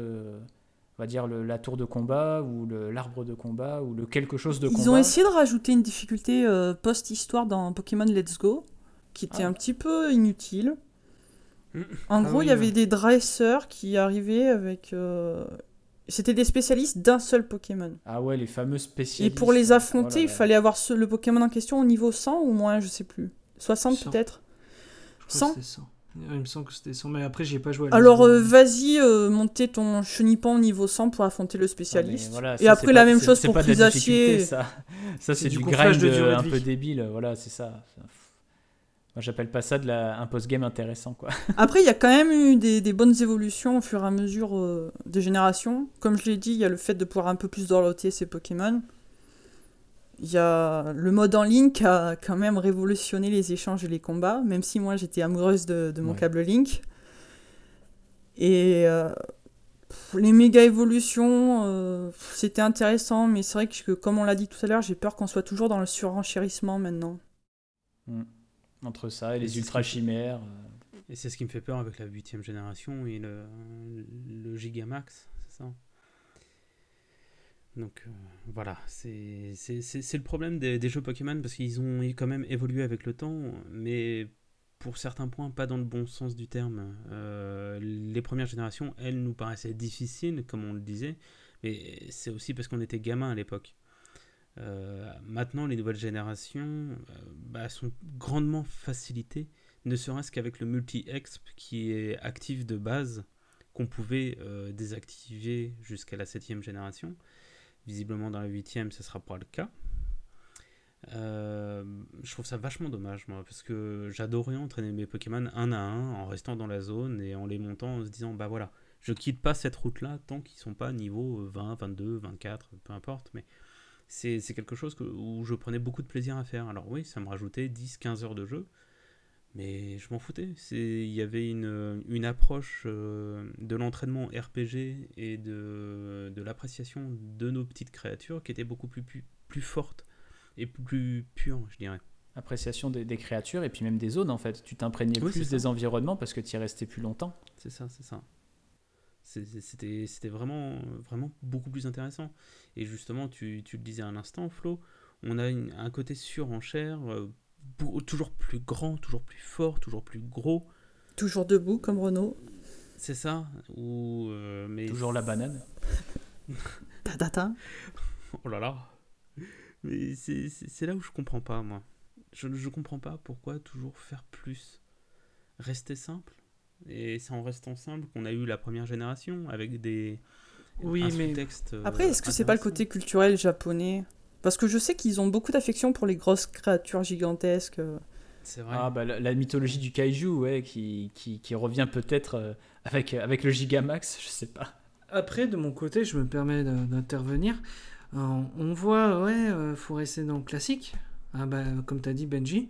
on va dire, le- la tour de combat ou l'arbre de combat ou le quelque chose de combat. Ils ont essayé de rajouter une difficulté euh, post-histoire dans Pokémon Let's Go, qui était Ah. un petit peu inutile. Mm. En Ah gros, oui, il y avait des dresseurs qui arrivaient avec. euh, C'était des spécialistes d'un seul Pokémon. Ah ouais, les fameux Et spécialistes. pour les Oh affronter, là il fallait avoir ce- le Pokémon en question au niveau 100 ou moins, je sais plus. 60 100. peut-être Je crois 100 que c'était 100. Il me semble que c'était 100, mais après, j'y ai pas joué. à Alors euh, vas-y, euh, monter ton chenipan au niveau 100 pour affronter le Ah, spécialiste. voilà, Et après la pas- même chose c'est pour Crisacier. Ça, ça c'est du du grind de durée de un peu débile. Voilà, c'est ça. Moi, j'appelle pas ça de la, un post-game intéressant, quoi. <laughs> Après, il y a quand même eu des, des bonnes évolutions au fur et à mesure euh, des générations. Comme je l'ai dit, il y a le fait de pouvoir un peu plus dorloter ses Pokémon. Il y a le mode en ligne qui a quand même révolutionné les échanges et les combats, même si moi j'étais amoureuse de, de mon Ouais. câble Link. Et euh, pff, les méga évolutions, euh, c'était intéressant, mais c'est vrai que comme on l'a dit tout à l'heure, j'ai peur qu'on soit toujours dans le surenchérissement maintenant. Entre ça et Et les ultra chimères. euh, Et c'est ce qui me fait peur avec la huitième génération et le, le Gigamax, c'est ça? Donc euh, voilà, c'est le problème des, jeux Pokémon parce qu'ils ont quand même évolué avec le temps, mais pour certains points, pas dans le bon sens du terme. Euh, les premières générations, elles nous paraissaient difficiles, comme on le disait, mais c'est aussi parce qu'on était gamin à l'époque. Euh, maintenant, les nouvelles générations bah, sont grandement facilitées ne serait-ce qu'avec le multi-exp qui est actif de base, qu'on pouvait désactiver jusqu'à la septième génération. Visiblement dans la huitième, ce sera pas le cas. Euh, je trouve ça vachement dommage, moi, parce que j'adorais entraîner mes Pokémon un à un en restant dans la zone et en les montant en se disant, bah voilà, je quitte pas cette route-là tant qu'ils sont pas niveau 20, 22, 24, peu importe, mais c'est quelque chose que- où je prenais beaucoup de plaisir à faire. Alors oui, ça me rajoutait 10-15 heures de jeu, mais je m'en foutais. Il y avait une, une approche euh, de l'entraînement RPG et de, de l'appréciation de nos petites créatures qui était beaucoup plus, plus, plus forte et plus pure, je dirais. appréciation des, des créatures et puis même des zones, en fait. Tu t'imprégnais Oui, plus des environnements parce que tu y restais plus longtemps. C'est ça, c'est ça. C'était vraiment, vraiment beaucoup plus intéressant. Et justement, tu, tu le disais à l'instant, Flo, on a une- un côté surenchère, euh, toujours plus grand, toujours plus fort, toujours plus gros. Toujours debout comme Renault. C'est ça ou euh, mais Toujours la banane. <laughs> Oh là là. Mais c'est là où je comprends pas, moi. Je ne comprends pas pourquoi toujours faire plus. Rester simple. Et c'est en restant simple qu'on a eu la première génération avec des. Oui, un mais- euh, Après, est-ce que c'est pas le côté culturel japonais? Parce que je sais qu'ils ont beaucoup d'affection pour les grosses créatures gigantesques. euh. C'est vrai. Ah, bah, la, la mythologie du kaiju, ouais, qui, qui, qui revient peut-être euh, avec, avec le Gigamax, je sais pas. Après, de mon côté, je me permets d'intervenir. Euh, on voit, ouais, euh, faut rester dans le classique, ah bah, comme tu as dit, Benji.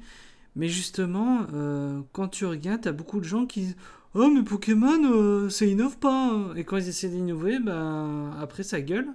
Mais justement, euh, quand tu regardes, tu as beaucoup de gens qui disent Oh, mais Pokémon, euh, ça innove pas. hein. Et quand ils essaient d'innover, bah, après, ça gueule.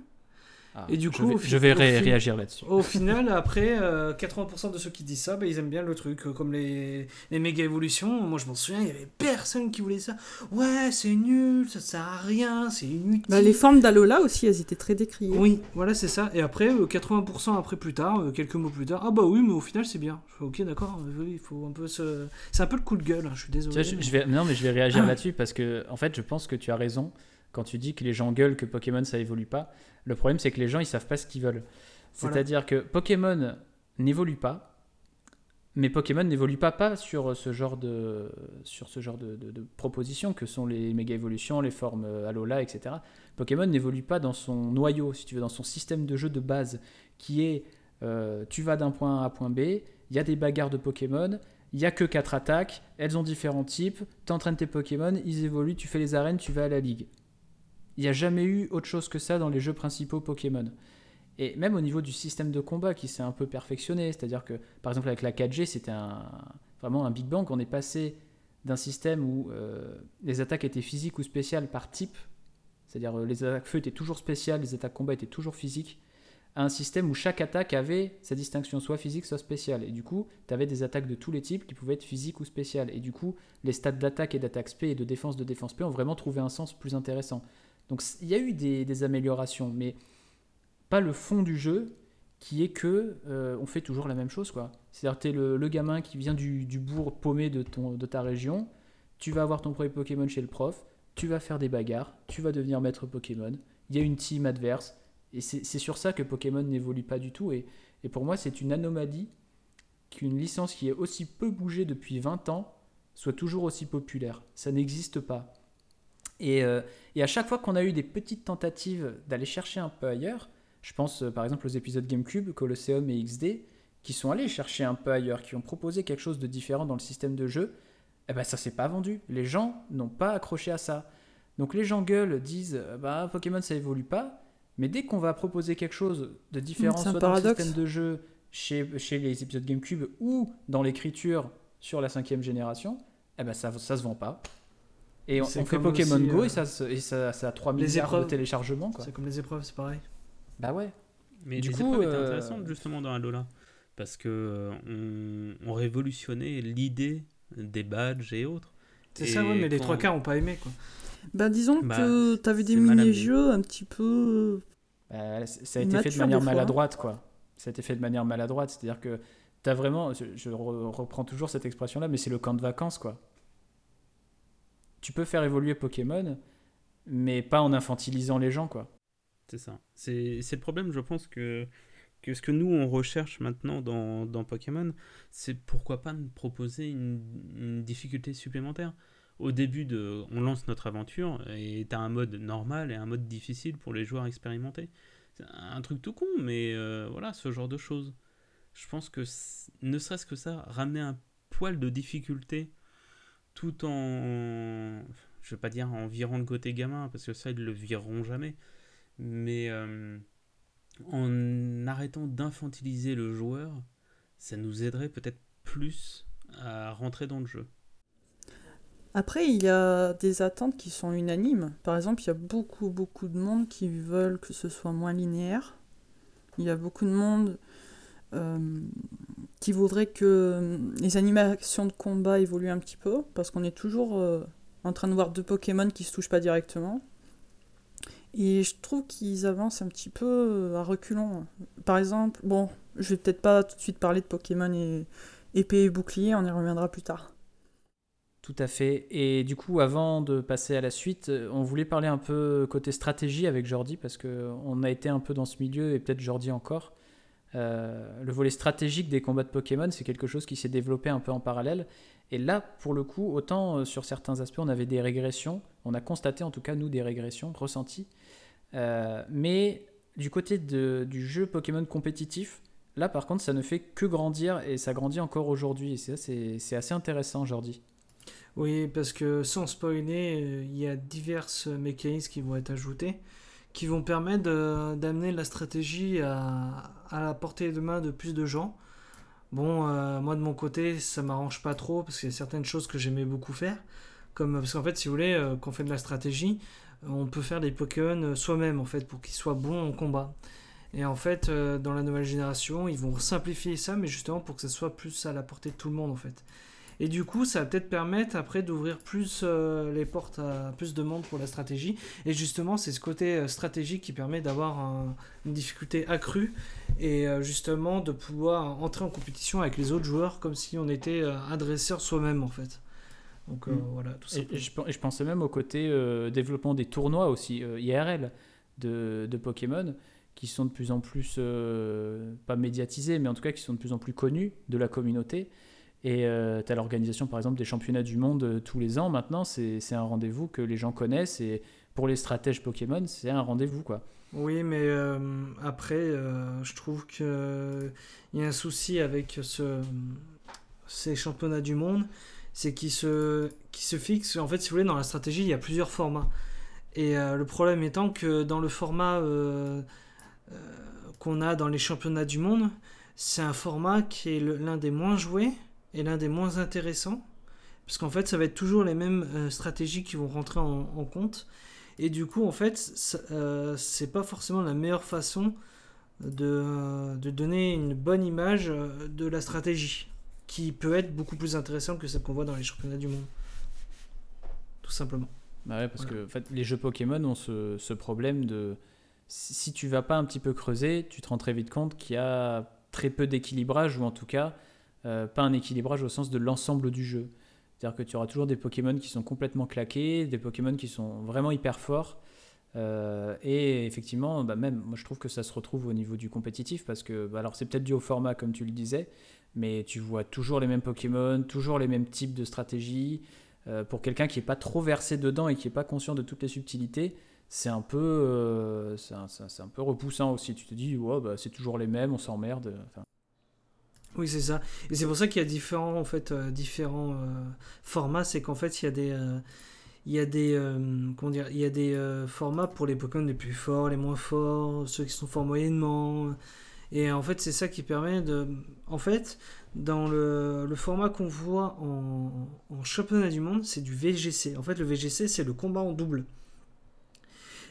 Ah, Et du je coup, vais, je vais ré- réagir là-dessus. Au final, après, euh, 80% de ceux qui disent ça, bah, ils aiment bien le truc. euh, Comme les, les méga évolutions. Moi, je m'en souviens, il y avait personne qui voulait ça. Ouais, c'est nul, ça sert à rien, c'est inutile. Bah, les formes d'Alola aussi, elles étaient très décriées. Oui, voilà, c'est ça. Et après, euh, 80% après plus tard, euh, quelques mots plus tard, ah bah oui, mais au final, c'est bien. Je fais, ok, d'accord, euh, oui, il faut un peu se. C'est un peu le coup de gueule, hein, je suis Tu désolé. vois, je, mais- je vais, non, mais je vais réagir là-dessus parce que, en fait, je pense que tu as raison quand tu dis que les gens gueulent que Pokémon ça évolue pas. Le problème, c'est que les gens ils savent pas ce qu'ils veulent. Voilà. C'est-à-dire que Pokémon n'évolue pas, mais Pokémon n'évolue pas, pas sur ce genre de, sur ce genre de, de- de propositions que sont les méga évolutions, les formes euh, Alola, etc. Pokémon n'évolue pas dans son noyau, si tu veux, dans son système de jeu de base qui est euh, tu vas d'un point A à un point B, il y a des bagarres de Pokémon, il y a que 4 attaques, elles ont différents types, tu entraînes tes Pokémon, ils évoluent, tu fais les arènes, tu vas à la ligue. Il n'y a jamais eu autre chose que ça dans les jeux principaux Pokémon. Et même au niveau du système de combat qui s'est un peu perfectionné, c'est-à-dire que par exemple avec la 4G, c'était vraiment un Big Bang, on est passé d'un système où euh, les attaques étaient physiques ou spéciales par type, c'est-à-dire euh, les attaques feu étaient toujours spéciales, les attaques combat étaient toujours physiques, à un système où chaque attaque avait sa distinction, soit physique, soit spéciale. Et du coup, tu avais des attaques de tous les types qui pouvaient être physiques ou spéciales. Et du coup, les stats d'attaque et d'attaque spé et de défense de défense spé ont vraiment trouvé un sens plus intéressant. Donc il y a eu des, améliorations, mais pas le fond du jeu qui est que euh, on fait toujours la même chose. C'est-à-dire tu es le, gamin qui vient du, bourg paumé de, ton, de ta région, tu vas avoir ton premier Pokémon chez le prof, tu vas faire des bagarres, tu vas devenir maître Pokémon, il y a une team adverse, et c'est sur ça que Pokémon n'évolue pas du tout. Et, et pour moi, c'est une anomalie qu'une licence qui est aussi peu bougée depuis 20 ans soit toujours aussi populaire. Ça n'existe pas. Et, euh, et, à chaque fois qu'on a eu des petites tentatives d'aller chercher un peu ailleurs, je pense euh, par exemple aux épisodes GameCube, Colosseum et XD, qui sont allés chercher un peu ailleurs, qui ont proposé quelque chose de différent dans le système de jeu, eh ben ça s'est pas vendu. Les gens n'ont pas accroché à ça. Donc les gens gueulent, disent bah Pokémon ça évolue pas, mais dès qu'on va proposer quelque chose de différent, soit dans le système de jeu chez, chez les épisodes GameCube ou dans l'écriture sur la cinquième génération, eh ben ça, ça se vend pas. Et on, fait Pokémon Go et, euh, ça, et ça, ça a 3 milliards de téléchargements. C'est comme les épreuves, c'est pareil. Bah ouais. Mais du les coup, épreuves étaient euh, intéressantes justement dans Alola. Parce que euh, on, révolutionnait l'idée des badges et autres. C'est ça, ouais, mais les trois quarts n'ont pas aimé. Quoi. Bah disons bah, que tu avais des mini-jeux un petit peu bah, ça a été fait de manière maladroite, quoi. Ça a été fait de manière maladroite, c'est-à-dire que tu as vraiment, je, reprends toujours cette expression-là, mais c'est le camp de vacances, quoi. Tu peux faire évoluer Pokémon, mais pas en infantilisant les gens, quoi. C'est ça. C'est le problème, je pense, que, ce que nous, on recherche maintenant dans, Pokémon, c'est pourquoi pas nous proposer une, difficulté supplémentaire au début de, on lance notre aventure et t'as un mode normal et un mode difficile pour les joueurs expérimentés. C'est un truc tout con, mais euh, voilà, ce genre de choses. Je pense que ne serait-ce que ça, ramener un poil de difficulté tout en, je vais pas dire en virant le côté gamin parce que ça ils le vireront jamais, mais euh, en arrêtant d'infantiliser le joueur, ça nous aiderait peut-être plus à rentrer dans le jeu. Après, il y a des attentes qui sont unanimes. Par exemple, il y a beaucoup, beaucoup de monde qui veulent que ce soit moins linéaire. Il y a beaucoup de monde euh, qui voudrait que les animations de combat évoluent un petit peu, parce qu'on est toujours euh, en train de voir deux Pokémon qui se touchent pas directement. Et je trouve qu'ils avancent un petit peu euh, à reculons. Par exemple, bon, je vais peut-être pas tout de suite parler de Pokémon et épée et bouclier, on y reviendra plus tard. Tout à fait. Et du coup, avant de passer à la suite, euh, on voulait parler un peu côté stratégie avec Jordi, parce qu'on a été un peu dans ce milieu, et peut-être Jordi encore. Euh, le volet stratégique des combats de Pokémon, c'est quelque chose qui s'est développé un peu en parallèle. Et là, pour le coup, autant euh, sur certains aspects, on avait des régressions, on a constaté en tout cas, nous, des régressions ressenties. mais du côté du jeu Pokémon compétitif, là, par contre, ça ne fait que grandir, et ça grandit encore aujourd'hui. Et c'est assez intéressant, Jordi. Oui, parce que sans spoiler, euh, il y a diverses mécanismes qui vont être ajoutés qui vont permettre d'amener la stratégie à, la portée de main de plus de gens. Bon, euh, moi de mon côté, ça m'arrange pas trop parce qu'il y a certaines choses que j'aimais beaucoup faire. Comme, parce qu'en fait, si vous voulez, euh, quand fait de la stratégie, on peut faire des Pokémon soi-même en fait pour qu'ils soient bons en combat. Et en fait, dans la nouvelle génération, ils vont simplifier ça, mais justement pour que ça soit plus à la portée de tout le monde en fait. Et du coup, ça va peut-être permettre après d'ouvrir plus euh, les portes à plus de monde pour la stratégie. Et justement, c'est ce côté euh, stratégique qui permet d'avoir une difficulté accrue et euh, justement de pouvoir entrer en compétition avec les autres joueurs comme si on était un dresseur soi-même en fait. Donc mm. voilà, tout ça. Et, je, pensais même au côté développement des tournois aussi, IRL de, de, Pokémon qui sont de plus en plus, pas médiatisés, mais en tout cas qui sont de plus en plus connus de la communauté. Et euh, tu as l'organisation, par exemple, des championnats du monde euh, tous les ans. Maintenant, c'est un rendez-vous que les gens connaissent. Et pour les stratèges Pokémon, c'est un rendez-vous, quoi. Oui, mais euh, après, je trouve qu'il y a un souci avec ce, ces championnats du monde. C'est qu'ils se, se fixent. En fait, si vous voulez, dans la stratégie, il y a plusieurs formats. Et le problème étant que dans le format qu'on a dans les championnats du monde, c'est un format qui est l'un des moins joués est l'un des moins intéressants, parce qu'en fait, ça va être toujours les mêmes euh, stratégies qui vont rentrer en, compte. Et du coup, en fait, euh, c'est pas forcément la meilleure façon de, de donner une bonne image de la stratégie, qui peut être beaucoup plus intéressante que celle qu'on voit dans les championnats du monde. Tout simplement. Bah ouais, parce que en fait, les jeux Pokémon ont ce, ce problème de si tu vas pas un petit peu creuser, tu te rends très vite compte qu'il y a très peu d'équilibrage, ou en tout cas, euh, pas un équilibrage au sens de l'ensemble du jeu. C'est-à-dire que tu auras toujours des Pokémon qui sont complètement claqués, des Pokémon qui sont vraiment hyper forts. Euh, et effectivement, bah même, moi je trouve que ça se retrouve au niveau du compétitif parce que, bah alors c'est peut-être dû au format comme tu le disais, mais tu vois toujours les mêmes Pokémon, toujours les mêmes types de stratégies. Euh, pour quelqu'un qui n'est pas trop versé dedans et qui n'est pas conscient de toutes les subtilités, c'est un peu, un, peu repoussant aussi. Tu te dis, ouais, bah, c'est toujours les mêmes, on s'emmerde. Oui, c'est ça. Et c'est pour ça qu'il y a différents, en fait, euh, différents euh, formats. C'est qu'en fait, il y a des, euh, il y a des, comment dire, il y a des formats pour les Pokémon les plus forts, les moins forts, ceux qui sont forts moyennement. Et en fait, c'est ça qui permet de, en fait, dans le, le format qu'on voit en, en championnat du monde, c'est du VGC. En fait, le VGC, c'est le combat en double.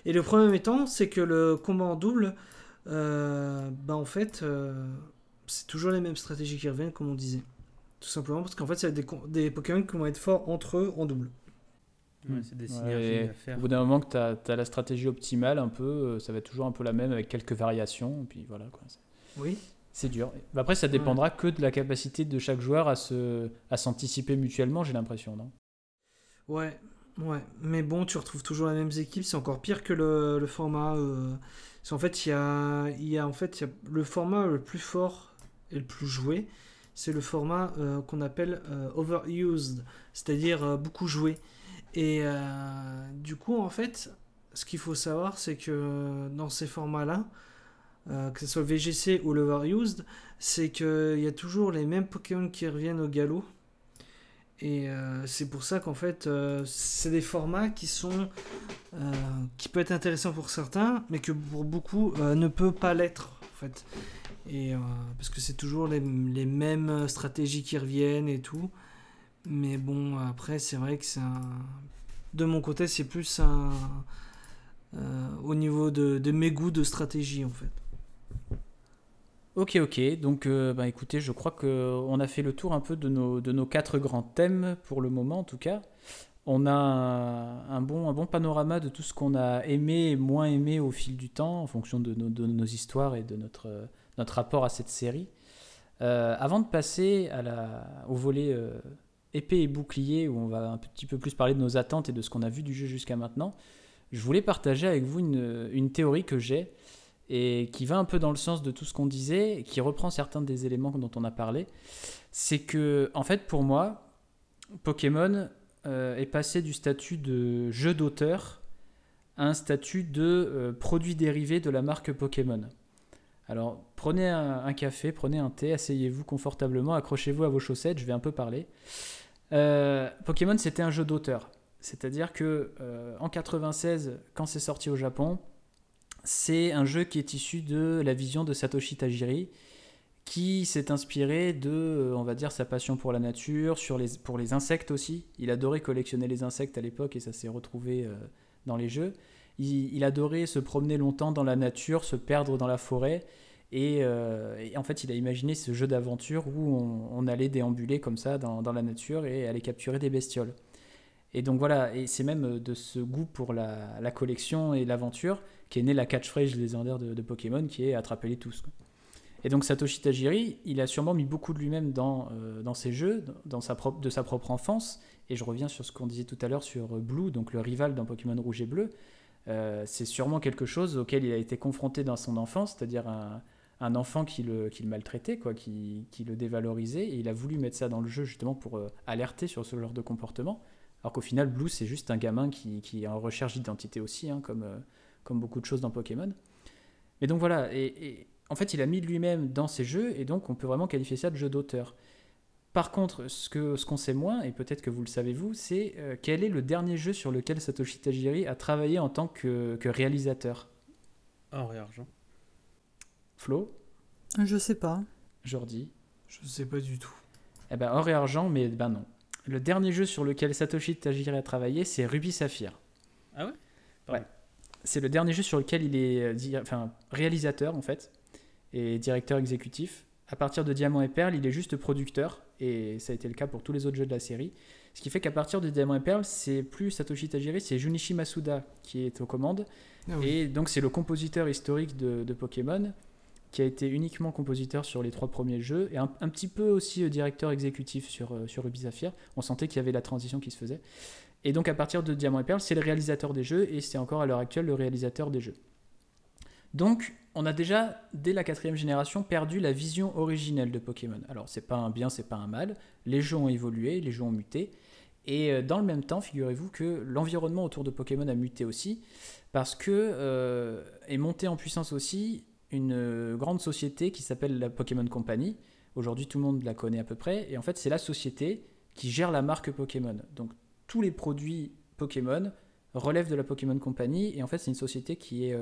Et le problème étant, c'est que le combat en double, bah en fait, c'est toujours les mêmes stratégies qui reviennent, comme on disait. Tout simplement parce qu'en fait, c'est des, des Pokémon qui vont être forts entre eux en double. Ouais, c'est des Ouais, synergies et à faire. Au bout d'un moment que tu as, la stratégie optimale, un peu, euh, ça va être toujours un peu la même avec quelques variations. Et puis voilà, quoi. C'est- Oui. C'est dur. Bah, après, ça dépendra que de la capacité de chaque joueur à se, à s'anticiper mutuellement, j'ai l'impression, non? Ouais, ouais. Mais bon, tu retrouves toujours les mêmes équipes. C'est encore pire que le, le format. euh, c'est en fait, il y a, il y a en fait, il y a le format le plus fort le plus joué. C'est le format euh, qu'on appelle euh, overused, c'est-à-dire euh, beaucoup joué. Et du coup, en fait, ce qu'il faut savoir, c'est que dans ces formats-là, que ce soit le VGC ou l'overused, c'est qu'il y a toujours les mêmes Pokémon qui reviennent au galop. Et c'est pour ça qu'en fait, c'est des formats qui sont qui peut être intéressant pour certains, mais que pour beaucoup ne peut pas l'être fait. Et euh, parce que c'est toujours les, mêmes stratégies qui reviennent et tout. Mais bon, après, c'est vrai que c'est un. De mon côté, c'est plus un. euh, au niveau de, de mes goûts de stratégie en fait. Ok, ok. Donc, euh, bah, écoutez, je crois qu'on a fait le tour un peu de nos, de nos quatre grands thèmes pour le moment, en tout cas. On a un, bon, un bon panorama de tout ce qu'on a aimé et moins aimé au fil du temps, en fonction de nos, de nos histoires et de notre, notre rapport à cette série. Euh, avant de passer au volet euh, épée et bouclier, où on va un petit peu plus parler de nos attentes et de ce qu'on a vu du jeu jusqu'à maintenant, je voulais partager avec vous une, une théorie que j'ai et qui va un peu dans le sens de tout ce qu'on disait, et qui reprend certains des éléments dont on a parlé, c'est que, en fait, pour moi, Pokémon euh, est passé du statut de jeu d'auteur à un statut de euh, produit dérivé de la marque Pokémon. Alors, prenez un, café, prenez un thé, asseyez-vous confortablement, accrochez-vous à vos chaussettes, je vais un peu parler. Euh, Pokémon, c'était un jeu d'auteur. C'est-à-dire que en 96, quand c'est sorti au Japon, c'est un jeu qui est issu de la vision de Satoshi Tajiri, qui s'est inspiré de, euh, on va dire, sa passion pour la nature, pour les insectes aussi. Il adorait collectionner les insectes à l'époque et ça s'est retrouvé euh, dans les jeux. Il, adorait se promener longtemps dans la nature, se perdre dans la forêt. Et, euh, en fait, il a imaginé ce jeu d'aventure où on, allait déambuler comme ça dans, la nature et aller capturer des bestioles. Et donc voilà, et c'est même de ce goût pour la, collection et l'aventure qu'est née la catchphrase légendaire de, de Pokémon qui est attraper les tous. Et donc Satoshi Tajiri, il a sûrement mis beaucoup de lui-même dans, euh, dans ses jeux, dans sa de sa propre enfance. Et je reviens sur ce qu'on disait tout à l'heure sur euh, Blue, donc le rival dans Pokémon Rouge et Bleu. Euh, c'est sûrement quelque chose auquel il a été confronté dans son enfance, c'est-à-dire un, un enfant qui le, qui le maltraitait, quoi, qui, qui le dévalorisait. Et il a voulu mettre ça dans le jeu justement pour alerter sur ce genre de comportement. Alors qu'au final, Blue, c'est juste un gamin qui, qui est en recherche d'identité aussi, hein, comme, comme beaucoup de choses dans Pokémon. Mais donc voilà, et en fait, il a mis de lui-même dans ses jeux, et donc on peut vraiment qualifier ça de jeu d'auteur. Par contre, ce que ce qu'on sait moins, et peut-être que vous le savez vous, c'est euh, quel est le dernier jeu sur lequel Satoshi Tajiri a travaillé en tant que, que réalisateur? Or et argent. Flo, Je sais pas. Jordi? Je sais pas du tout. Eh ben, or et argent, mais ben non. Le dernier jeu sur lequel Satoshi Tajiri a travaillé, c'est Ruby Saphir. Ah ouais? Ouais. C'est le dernier jeu sur lequel il est euh, enfin, réalisateur, en fait. Et directeur exécutif. À partir de Diamant et Perle, il est juste producteur, et ça a été le cas pour tous les autres jeux de la série. Ce qui fait qu'à partir de Diamant et Perle, c'est plus Satoshi Tajiri, c'est Junichi Masuda qui est aux commandes. Ah oui. Et donc c'est le compositeur historique de, de Pokémon, qui a été uniquement compositeur sur les trois premiers jeux, et un, un petit peu aussi euh, directeur exécutif sur, euh, sur Ruby Sapphire. On sentait qu'il y avait la transition qui se faisait. Et donc à partir de Diamant et Perle, c'est le réalisateur des jeux, et c'est encore à l'heure actuelle le réalisateur des jeux. Donc on a déjà, dès la quatrième génération, perdu la vision originelle de Pokémon. Alors c'est pas un bien, c'est pas un mal. Les jeux ont évolué, les jeux ont muté. Et euh, dans le même temps, figurez-vous que l'environnement autour de Pokémon a muté aussi, parce que euh, est montée en puissance aussi une euh, grande société qui s'appelle la Pokémon Company. Aujourd'hui, tout le monde la connaît à peu près. Et en fait, c'est la société qui gère la marque Pokémon. Donc, tous les produits Pokémon relèvent de la Pokémon Company. Et en fait, c'est une société qui est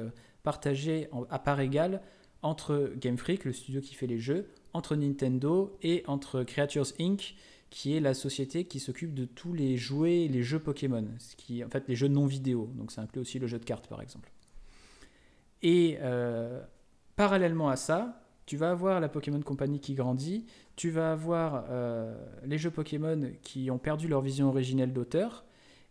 partagée en- à part égale entre Game Freak, le studio qui fait les jeux, entre Nintendo et entre Creatures Inc., qui est la société qui s'occupe de tous les jouets et les jeux Pokémon. Ce qui, en fait, les jeux non vidéo. Donc, ça inclut aussi le jeu de cartes, par exemple. Et euh, parallèlement à ça, tu vas avoir la Pokémon Company qui grandit, tu vas avoir euh, les jeux Pokémon qui ont perdu leur vision originelle d'auteur,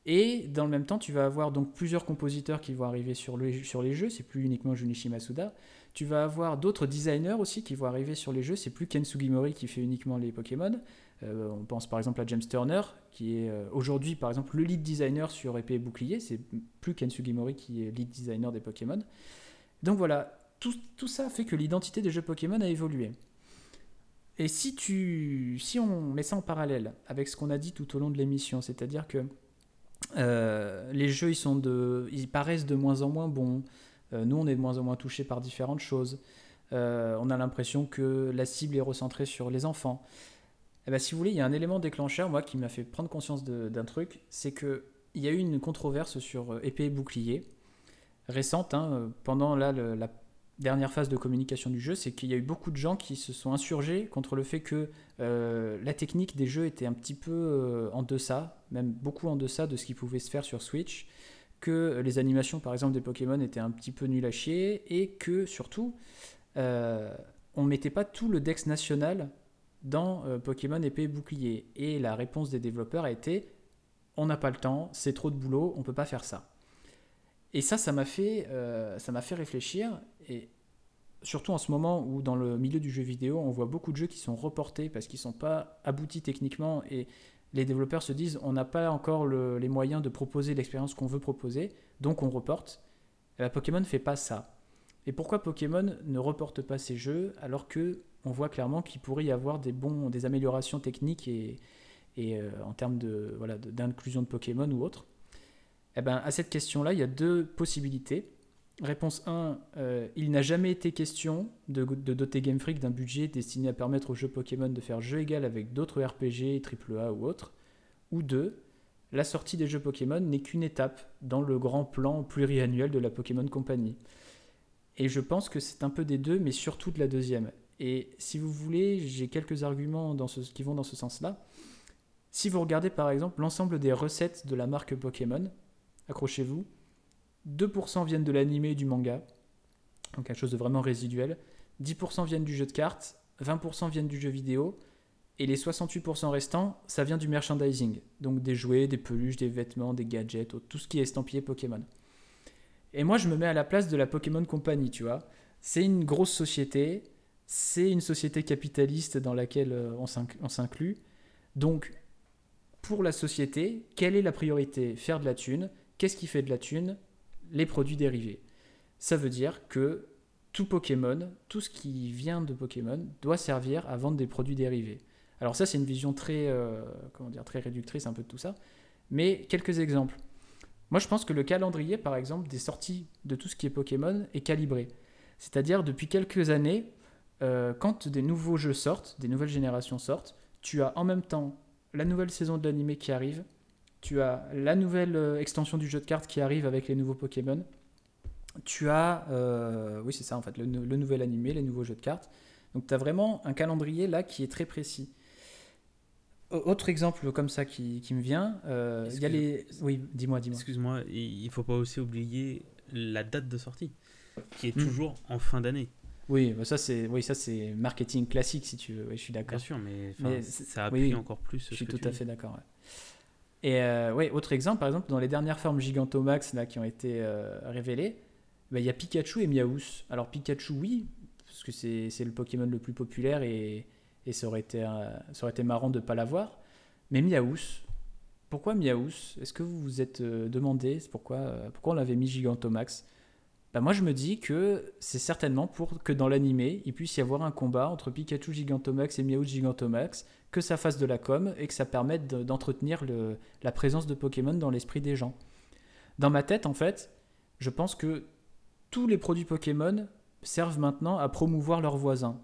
et dans le même temps, tu vas avoir donc plusieurs compositeurs qui vont arriver sur, le- sur les jeux, c'est plus uniquement Junichi Masuda. Tu vas avoir d'autres designers aussi qui vont arriver sur les jeux, c'est plus Ken Sugimori qui fait uniquement les Pokémon. Euh, on pense par exemple à James Turner, qui est euh, aujourd'hui par exemple le lead designer sur Épée et Bouclier, c'est plus Ken Sugimori qui est lead designer des Pokémon. Donc voilà, tout, tout ça fait que l'identité des jeux Pokémon a évolué. Et si, tu, si on met ça en parallèle avec ce qu'on a dit tout au long de l'émission, c'est-à-dire que les jeux ils, sont de, ils paraissent de moins en moins bons, euh, nous on est de moins en moins touchés par différentes choses, Euh, on a l'impression que la cible est recentrée sur les enfants. Eh ben, si vous voulez, il y a un élément déclencheur, moi, qui m'a fait prendre conscience d'un truc, c'est que il y a eu une controverse sur euh, épée et bouclier récente, hein, euh, pendant la dernière phase de communication du jeu, c'est qu'il y a eu beaucoup de gens qui se sont insurgés contre le fait que euh, la technique des jeux était un petit peu euh, en deçà, même beaucoup en deçà de ce qui pouvait se faire sur Switch, que les animations par exemple des Pokémon étaient un petit peu nulles à chier, et que surtout, euh, on mettait pas tout le dex national dans Pokémon épée et bouclier. Et la réponse des développeurs a été on n'a pas le temps, c'est trop de boulot, on peut pas faire ça. Et ça, ça m'a fait, euh, fait réfléchir. Et surtout en ce moment où dans le milieu du jeu vidéo, on voit beaucoup de jeux qui sont reportés parce qu'ils sont pas aboutis techniquement et les développeurs se disent on n'a pas encore le- les moyens de proposer l'expérience qu'on veut proposer, donc on reporte. Et la Pokémon ne fait pas ça. Et pourquoi Pokémon ne reporte pas ces jeux alors que on voit clairement qu'il pourrait y avoir des bons, des améliorations techniques et, euh, en termes de voilà d'inclusion de, Pokémon ou autre? Eh ben à cette question-là, il y a deux possibilités. Réponse 1, euh, il n'a jamais été question de, doter Game Freak d'un budget destiné à permettre aux jeux Pokémon de faire jeu égal avec d'autres RPG, AAA ou autres. Ou 2, la sortie des jeux Pokémon n'est qu'une étape dans le grand plan pluriannuel de la Pokémon Company. Et je pense que c'est un peu des deux, mais surtout de la deuxième. Et si vous voulez, j'ai quelques arguments dans ce, qui vont dans ce sens-là. Si vous regardez par exemple l'ensemble des recettes de la marque Pokémon, accrochez-vous, 2% viennent de l'animé et du manga, donc quelque chose de vraiment résiduel, 10% viennent du jeu de cartes, 20% viennent du jeu vidéo, et les 68% restants, ça vient du merchandising, donc des jouets, des peluches, des vêtements, des gadgets, tout ce qui est estampillé Pokémon. Et moi, je me mets à la place de la Pokémon Company, tu vois. C'est une grosse société, c'est une société capitaliste dans laquelle euh, on s'inclut. Donc, pour la société, quelle est la priorité? Faire de la thune. Qu'est-ce qui fait de la thune? Les produits dérivés. Ça veut dire que tout Pokémon, tout ce qui vient de Pokémon, doit servir à vendre des produits dérivés. Alors ça, c'est une vision très, euh, comment dire, très réductrice un peu de tout ça. Mais quelques exemples. Moi, je pense que le calendrier, par exemple, des sorties de tout ce qui est Pokémon est calibré. C'est-à-dire, depuis quelques années, euh, quand des nouveaux jeux sortent, des nouvelles générations sortent, tu as en même temps la nouvelle saison de l'animé qui arrive, tu as la nouvelle euh, extension du jeu de cartes qui arrive avec les nouveaux Pokémon, tu as, euh, oui c'est ça en fait, le, le nouvel animé, les nouveaux jeux de cartes. Donc tu as vraiment un calendrier là qui est très précis. Autre exemple comme ça qui, qui me vient, euh, il y a les... Oui, dis-moi, dis-moi. Excuse-moi, il faut pas aussi oublier la date de sortie, qui est Hmm. toujours en fin d'année. Oui, bah ça c'est oui, ça c'est marketing classique si tu veux. Oui, je suis Bien d'accord. sûr, mais, ça appuie oui. encore plus. Je suis tout à fait d'accord. ouais. Et euh, ouais, autre exemple, par exemple, dans les dernières formes Gigantomax là, qui ont été euh, révélées, bah, il y a Pikachu et Miaous. Alors Pikachu, oui, parce que c'est le Pokémon le plus populaire et, et ça, aurait été, euh, ça aurait été marrant de ne pas l'avoir. Mais Miaous, pourquoi Miaous Est-ce que vous vous êtes euh, demandé pourquoi, on l'avait mis Gigantomax bah moi je me dis que c'est certainement pour que dans l'animé il puisse y avoir un combat entre Pikachu Gigantomax et Miaous Gigantomax que ça fasse de la com et que ça permette de- d'entretenir la présence de Pokémon dans l'esprit des gens. Dans ma tête, en fait, je pense que tous les produits Pokémon servent maintenant à promouvoir leurs voisins.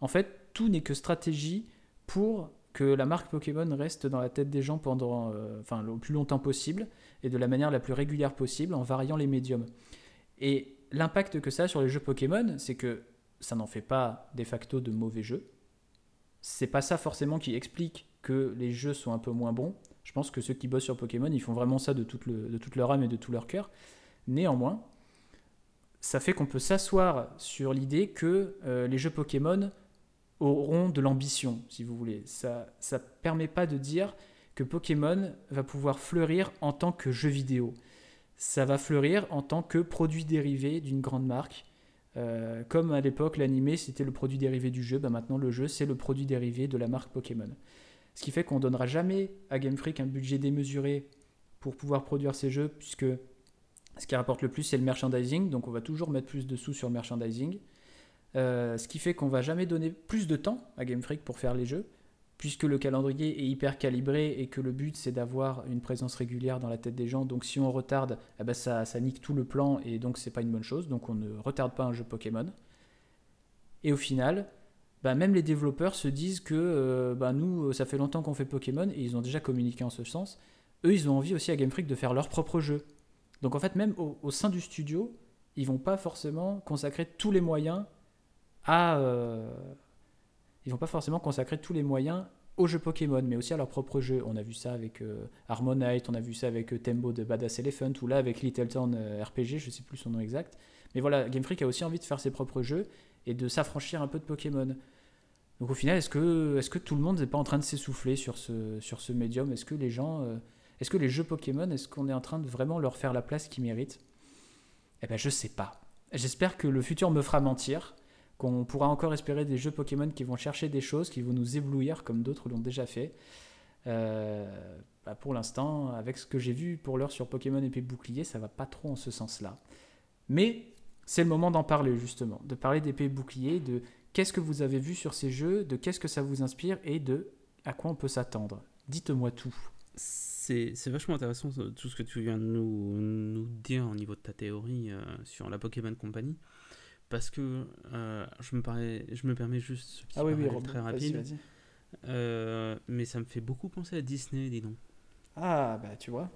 En fait, tout n'est que stratégie pour que la marque Pokémon reste dans la tête des gens pendant, euh, enfin, le plus longtemps possible et de la manière la plus régulière possible en variant les médiums. Et l'impact que ça a sur les jeux Pokémon, c'est que ça n'en fait pas de facto de mauvais jeux c'est pas ça forcément qui explique que les jeux sont un peu moins bons. Je pense que ceux qui bossent sur Pokémon, ils font vraiment ça de toute, leur âme et de tout leur cœur. Néanmoins, ça fait qu'on peut s'asseoir sur l'idée que euh, les jeux Pokémon auront de l'ambition, si vous voulez. Ça ça permet pas de dire que Pokémon va pouvoir fleurir en tant que jeu vidéo. Ça va fleurir en tant que produit dérivé d'une grande marque. Euh, comme à l'époque, l'animé c'était le produit dérivé du jeu, bah maintenant le jeu c'est le produit dérivé de la marque Pokémon. Ce qui fait qu'on donnera jamais à Game Freak un budget démesuré pour pouvoir produire ces jeux, puisque ce qui rapporte le plus c'est le merchandising, donc on va toujours mettre plus de sous sur le merchandising. Euh, ce qui fait qu'on va jamais donner plus de temps à Game Freak pour faire les jeux, puisque le calendrier est hyper calibré et que le but c'est d'avoir une présence régulière dans la tête des gens. Donc si on retarde, eh ben ça, nique tout le plan et donc c'est pas une bonne chose. Donc on ne retarde pas un jeu Pokémon. Et au final, bah, même les développeurs se disent que euh, bah, nous, ça fait longtemps qu'on fait Pokémon et ils ont déjà communiqué en ce sens. Eux, ils ont envie aussi à Game Freak de faire leur propre jeu. Donc en fait, même au, au sein du studio, ils vont pas forcément consacrer tous les moyens à. euh, ils vont pas forcément consacrer tous les moyens aux jeux Pokémon, mais aussi à leur propre jeu. On a vu ça avec euh, Harmonite, on a vu ça avec euh, Tembo de Badass Elephant, ou là avec Little Town euh, RPG, je sais plus son nom exact. Mais voilà, Game Freak a aussi envie de faire ses propres jeux et de s'affranchir un peu de Pokémon. Donc au final, est-ce que, tout le monde n'est pas en train de s'essouffler sur ce, médium? Est-ce que les gens, est-ce que les jeux Pokémon, est-ce qu'on est en train de vraiment leur faire la place qu'ils méritent? Eh ben je sais pas. J'espère que le futur me fera mentir, qu'on pourra encore espérer des jeux Pokémon qui vont chercher des choses, qui vont nous éblouir comme d'autres l'ont déjà fait. Euh, bah, pour l'instant, avec ce que j'ai vu pour l'heure sur Pokémon épée bouclier, ça va pas trop en ce sens-là. Mais c'est le moment d'en parler justement, de parler d'épée bouclier, de qu'est-ce que vous avez vu sur ces jeux, de qu'est-ce que ça vous inspire et de à quoi on peut s'attendre. Dites-moi tout. C'est vachement intéressant ce- tout ce que tu viens de nous, nous dire au niveau de ta théorie euh, sur la Pokémon Company. Parce que euh, je, me parais- je me permets juste ce petit Robin, très rapide. Euh, mais ça me fait beaucoup penser à Disney, dis donc. Ah, bah tu vois.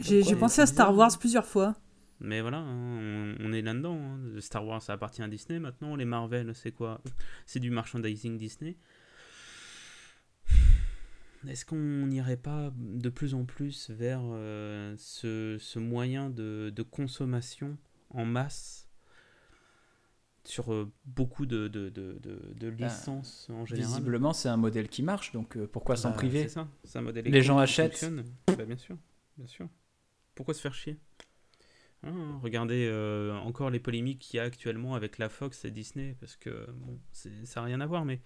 J'ai pensé à Star. Wars plusieurs fois. Mais voilà, hein, on, on est là-dedans. hein. Star Wars, ça appartient à Disney maintenant. Les Marvel, c'est quoi? C'est du merchandising Disney. Est-ce qu'on n'irait pas de plus en plus vers euh, ce, ce moyen de, de consommation en masse? Sur euh, beaucoup de, de, de, de- de licences en général Visiblement, c'est un modèle qui marche, donc euh, pourquoi s'en Bah, priver C'est ça, c'est un modèle Les gens achètent. Bah, bien sûr, bien sûr. Pourquoi se faire chier? Hein, Regardez euh, encore les polémiques qu'il y a actuellement avec la Fox et Disney, parce que bon, ça n'a rien à voir, mais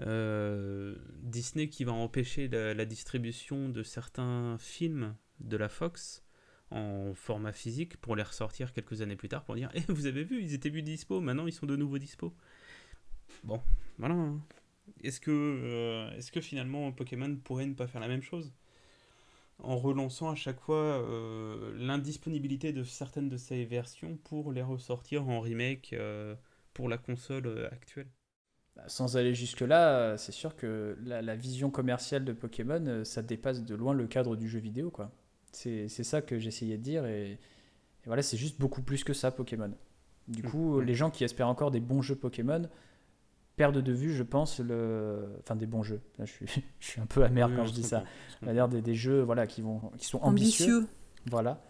euh, Disney qui va empêcher la, la distribution de certains films de la Fox en format physique pour les ressortir quelques années plus tard pour dire Eh, vous avez vu, ils étaient plus dispo, maintenant ils sont de nouveau dispo. Bon, voilà. hein. Est-ce que, euh, est-ce que finalement Pokémon pourrait ne pas faire la même chose en relançant à chaque fois euh, l'indisponibilité de certaines de ces versions pour les ressortir en remake euh, pour la console actuelle? Bah, Sans aller jusque-là, c'est sûr que la, la vision commerciale de Pokémon, ça dépasse de loin le cadre du jeu vidéo. quoi. C'est c'est ça que j'essayais de dire. Et, et voilà, c'est juste beaucoup plus que ça, Pokémon. Du coup, Mhm. les gens qui espèrent encore des bons jeux Pokémon perdent de vue, je pense, le... enfin des bons jeux. Là, je, suis, <laughs> je suis un peu amer Oui, quand je dis ça. C'est-à-dire des, des jeux voilà, qui, vont, qui sont ambitieux. Ambitieux. Voilà.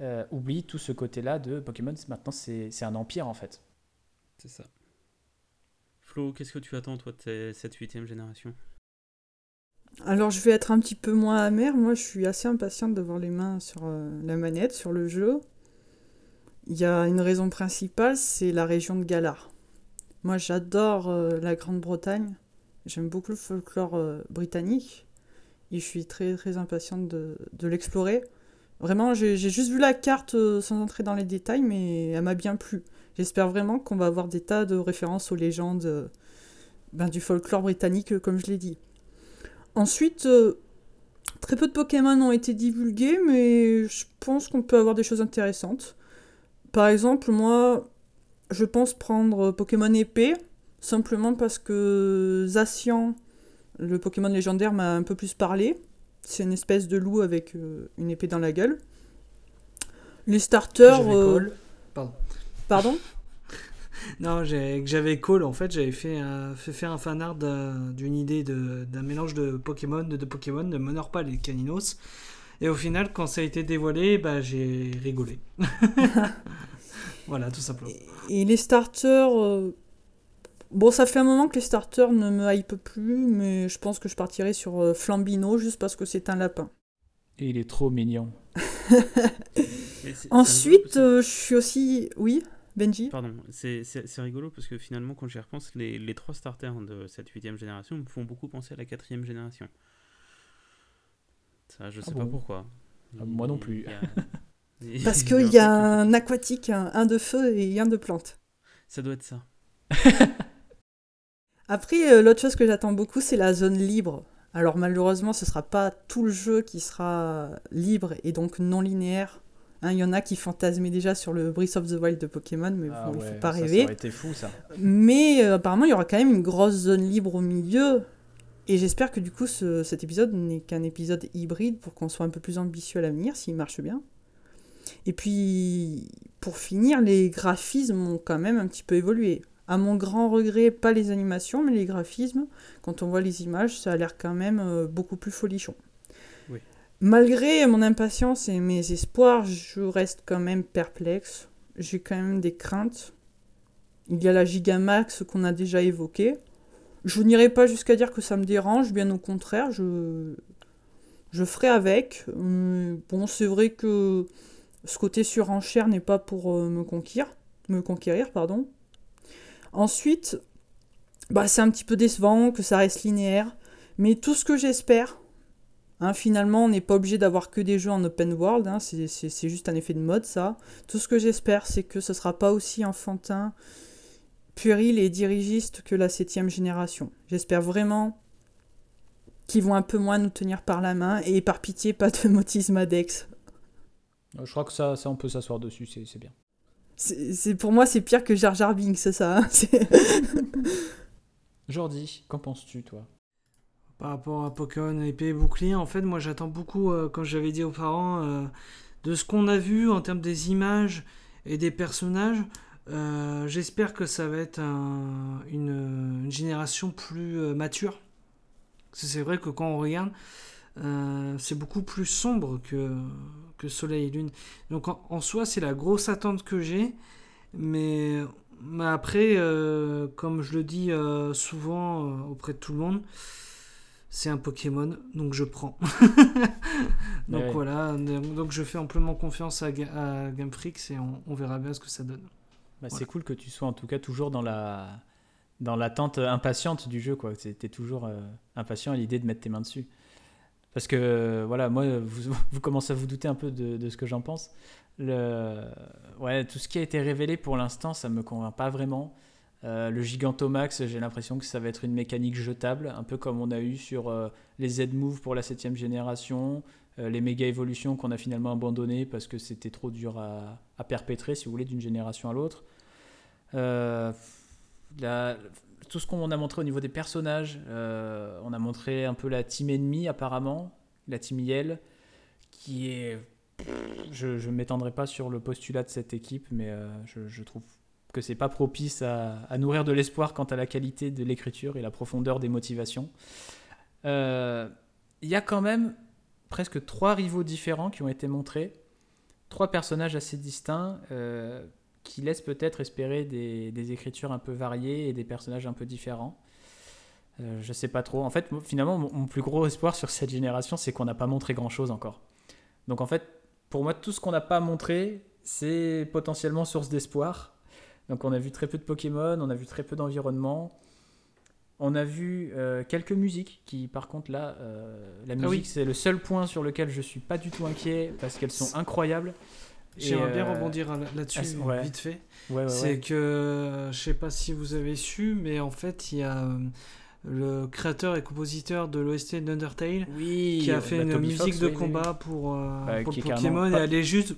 Euh, oublie tout ce côté-là de Pokémon. c'est- Maintenant, c'est c'est un empire en fait. C'est ça. Flo, qu'est-ce que tu attends toi de cette huitième génération? Alors je vais être un petit peu moins amère. Moi, je suis assez impatiente d'avoir les mains sur euh, la manette, sur le jeu. Il y a une raison principale, c'est la région de Galar. Moi, j'adore euh, la Grande-Bretagne. J'aime beaucoup le folklore euh, britannique. Et je suis très très impatiente de, l'explorer. Vraiment, j'ai juste vu la carte sans entrer dans les détails, mais elle m'a bien plu. J'espère vraiment qu'on va avoir des tas de références aux légendes ben, du folklore britannique, comme je l'ai dit. Ensuite, très peu de Pokémon ont été divulgués, mais je pense qu'on peut avoir des choses intéressantes. Par exemple, moi, je pense prendre Pokémon épée, simplement parce que Zacian, le Pokémon légendaire, m'a un peu plus parlé. C'est une espèce de loup avec euh, une épée dans la gueule. Les starters. Euh, Pardon. Pardon? Non, que j'avais call. En fait, j'avais fait, fait faire un fanart d'une idée d'un mélange de Pokémon, de, de Pokémon, de Monorpal et Caninos. Et au final, quand ça a été dévoilé, bah, j'ai rigolé. <laughs> voilà, tout simplement. Et, les starters, euh, Bon, ça fait un moment que les starters ne me hype plus, mais je pense que je partirai sur euh, Flambino juste parce que c'est un lapin. Et il est trop mignon. <laughs> Ensuite, euh, je suis aussi. Oui, Benji Pardon, c'est rigolo parce que finalement, quand j'y repense, les, les, trois starters de cette huitième génération me font beaucoup penser à la quatrième génération. Ça, je ah sais pas pourquoi. Ah, moi non plus. <laughs> Parce qu'il y a un aquatique, un de feu et un de plante. Ça doit être ça. <laughs> Après, euh, l'autre chose que j'attends beaucoup, c'est la zone libre. Alors malheureusement, ce sera pas tout le jeu qui sera libre et donc non linéaire. Hein, il y en a qui fantasmaient déjà sur le Breath of the Wild de Pokémon, mais ah bon, il faut pas rêver. Ça aurait été fou ça. Mais euh, apparemment, il y aura quand même une grosse zone libre au milieu. Et j'espère que du coup, cet épisode n'est qu'un épisode hybride pour qu'on soit un peu plus ambitieux à l'avenir, s'il marche bien. Et puis, pour finir, les graphismes ont quand même un petit peu évolué. À mon grand regret, pas les animations, mais les graphismes. Quand on voit les images, ça a l'air quand même euh, beaucoup plus folichon. Malgré mon impatience et mes espoirs, je reste quand même perplexe. J'ai quand même des craintes. Il y a la Gigamax qu'on a déjà évoquée. Je n'irai pas jusqu'à dire que ça me dérange, bien au contraire, je, je ferai avec. Euh, bon, c'est vrai que ce côté surenchère n'est pas pour euh, me conquérir, me conquérir, pardon. Ensuite, bah, c'est un petit peu décevant que ça reste linéaire. Mais tout ce que j'espère, hein, finalement, on n'est pas obligé d'avoir que des jeux en open world. Hein, c'est juste un effet de mode, ça. Tout ce que j'espère, c'est que ce ne sera pas aussi enfantin, puéril et dirigiste que la septième génération. J'espère vraiment qu'ils vont un peu moins nous tenir par la main et par pitié, pas de <laughs> motismadex. Je crois que ça, ça on peut s'asseoir dessus, c'est bien. C'est pour moi c'est pire que Jar Jar Binks, c'est ça. Hein, <laughs> Jordi, qu'en penses-tu toi? Par rapport à Pokémon épée bouclier, en fait moi j'attends beaucoup, euh, comme j'avais dit aux parents, euh, de ce qu'on a vu en termes des images et des personnages. Euh, j'espère que ça va être une, génération plus mature. C'est vrai que quand on regarde, c'est beaucoup plus sombre que, Soleil et Lune. Donc en, soi, c'est la grosse attente que j'ai. Mais, mais après, euh, comme je le dis euh, souvent euh, auprès de tout le monde, c'est un Pokémon, donc je prends. <laughs> donc voilà, donc je fais amplement confiance à, à Game Freaks et on, verra bien ce que ça donne. Bah, c'est cool que tu sois en tout cas toujours dans la dans l'attente impatiente du jeu quoi. Tu es toujours impatient à l'idée de mettre tes mains dessus. Parce que, voilà, moi, vous, <laughs> vous, commencez à vous douter un peu de, de ce que j'en pense. Le, ouais, tout ce qui a été révélé pour l'instant, ça me convainc pas vraiment. Euh, le Gigantomax, j'ai l'impression que ça va être une mécanique jetable, un peu comme on a eu sur euh, les Z-Move pour la 7 génération, euh, les méga évolutions qu'on a finalement abandonnées parce que c'était trop dur à, perpétrer, si vous voulez, d'une génération à l'autre. La, tout ce qu'on a montré au niveau des personnages. On a montré un peu la team ennemie apparemment, la team Yell, qui est... Je ne m'étendrai pas sur le postulat de cette équipe, mais je, trouve que c'est pas propice à, nourrir de l'espoir quant à la qualité de l'écriture et la profondeur des motivations. Euh, il y a quand même presque trois rivaux différents qui ont été montrés, trois personnages assez distincts qui laisse peut-être espérer des, écritures un peu variées et des personnages un peu différents. Euh, je sais pas trop. En fait, finalement, mon plus gros espoir sur cette génération, c'est qu'on n'a pas montré grand-chose encore. Donc en fait, pour moi, tout ce qu'on n'a pas montré, c'est potentiellement source d'espoir. Donc on a vu très peu de Pokémon, on a vu très peu d'environnement. On a vu euh, quelques musiques qui, par contre, là, euh, la Ah musique, oui. c'est le seul point sur lequel je suis pas du tout inquiet parce qu'elles sont incroyables. J'aimerais bien euh, rebondir là- là-dessus ouais. vite fait. Ouais, ouais, c'est que je sais pas si vous avez su, mais en fait il y a le créateur et compositeur de l'OST d'Undertale Oui, qui a fait bah, une musique Fox, de combat pour, Bah, pour Pokémon et elle est juste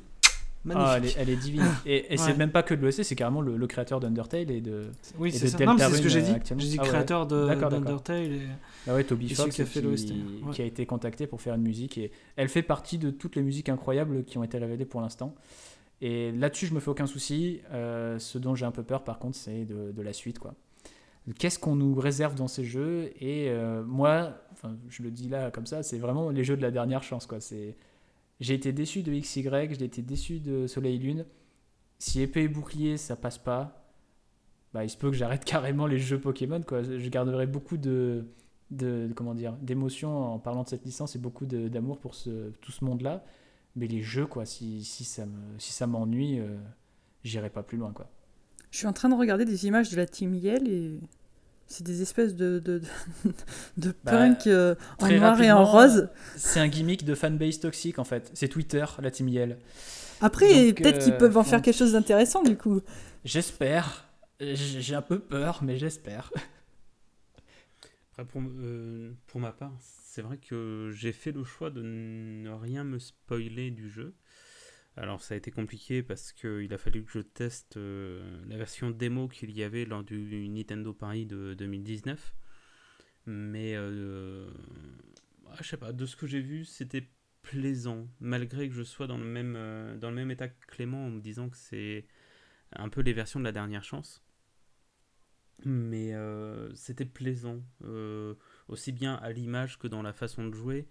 magnifique. Ah, elle, est, elle est divine. <laughs> Et, et c'est Ouais. même pas que de l'OSC, c'est carrément le, le créateur d'Undertale et de. Oui, c'est ça. Non, c'est ce que j'ai dit. euh. J'ai dit Ah ouais. créateur D'accord, d'accord. d'Undertale. Et... Ah ouais, Toby Fox qui a fait qui, ouais. qui a été contacté pour faire une musique et elle fait partie de toutes les musiques incroyables qui ont été révélées pour l'instant. Et là-dessus, je me fais aucun souci. Euh, ce dont j'ai un peu peur, par contre, c'est de, de la suite, quoi. Qu'est-ce qu'on nous réserve dans ces jeux? Et euh, moi, je le dis là comme ça, c'est vraiment les jeux de la dernière chance, quoi. C'est, j'ai été déçu de XY, j'ai été déçu de Soleil Lune. Si épée et bouclier, ça passe pas, bah, il se peut que j'arrête <laughs> carrément les jeux Pokémon, quoi. Je garderai beaucoup de, de, comment dire d'émotion en parlant de cette licence et beaucoup d'amour pour tout ce monde-là. Mais les jeux, quoi, si, si ça si ça m'ennuie, euh, j'irai pas plus loin, quoi. Je suis en train de regarder des images de la Team Yell et c'est des espèces de, de, de, <laughs> de Bah, punk euh, en noir et en rose. C'est un gimmick de fanbase toxique en fait. C'est Twitter, la team Yell. Après, peut-être qu'ils euh, peuvent en faire quelque chose d'intéressant du coup. J'espère. J'ai j'ai un peu peur, mais j'espère. Après, pour, euh, pour ma part, c'est vrai que j'ai fait le choix de ne rien me spoiler du jeu. Alors ça a été compliqué parce qu'il a fallu que je teste euh, la version démo qu'il y avait lors du Nintendo Paris de 2019. Mais euh, ah, je sais pas, de ce que j'ai vu, c'était plaisant, malgré que je sois dans le même, euh, dans le même état que Clément en me disant que c'est un peu les versions de la dernière chance. Mais c'était plaisant, aussi bien à l'image que dans la façon de jouer.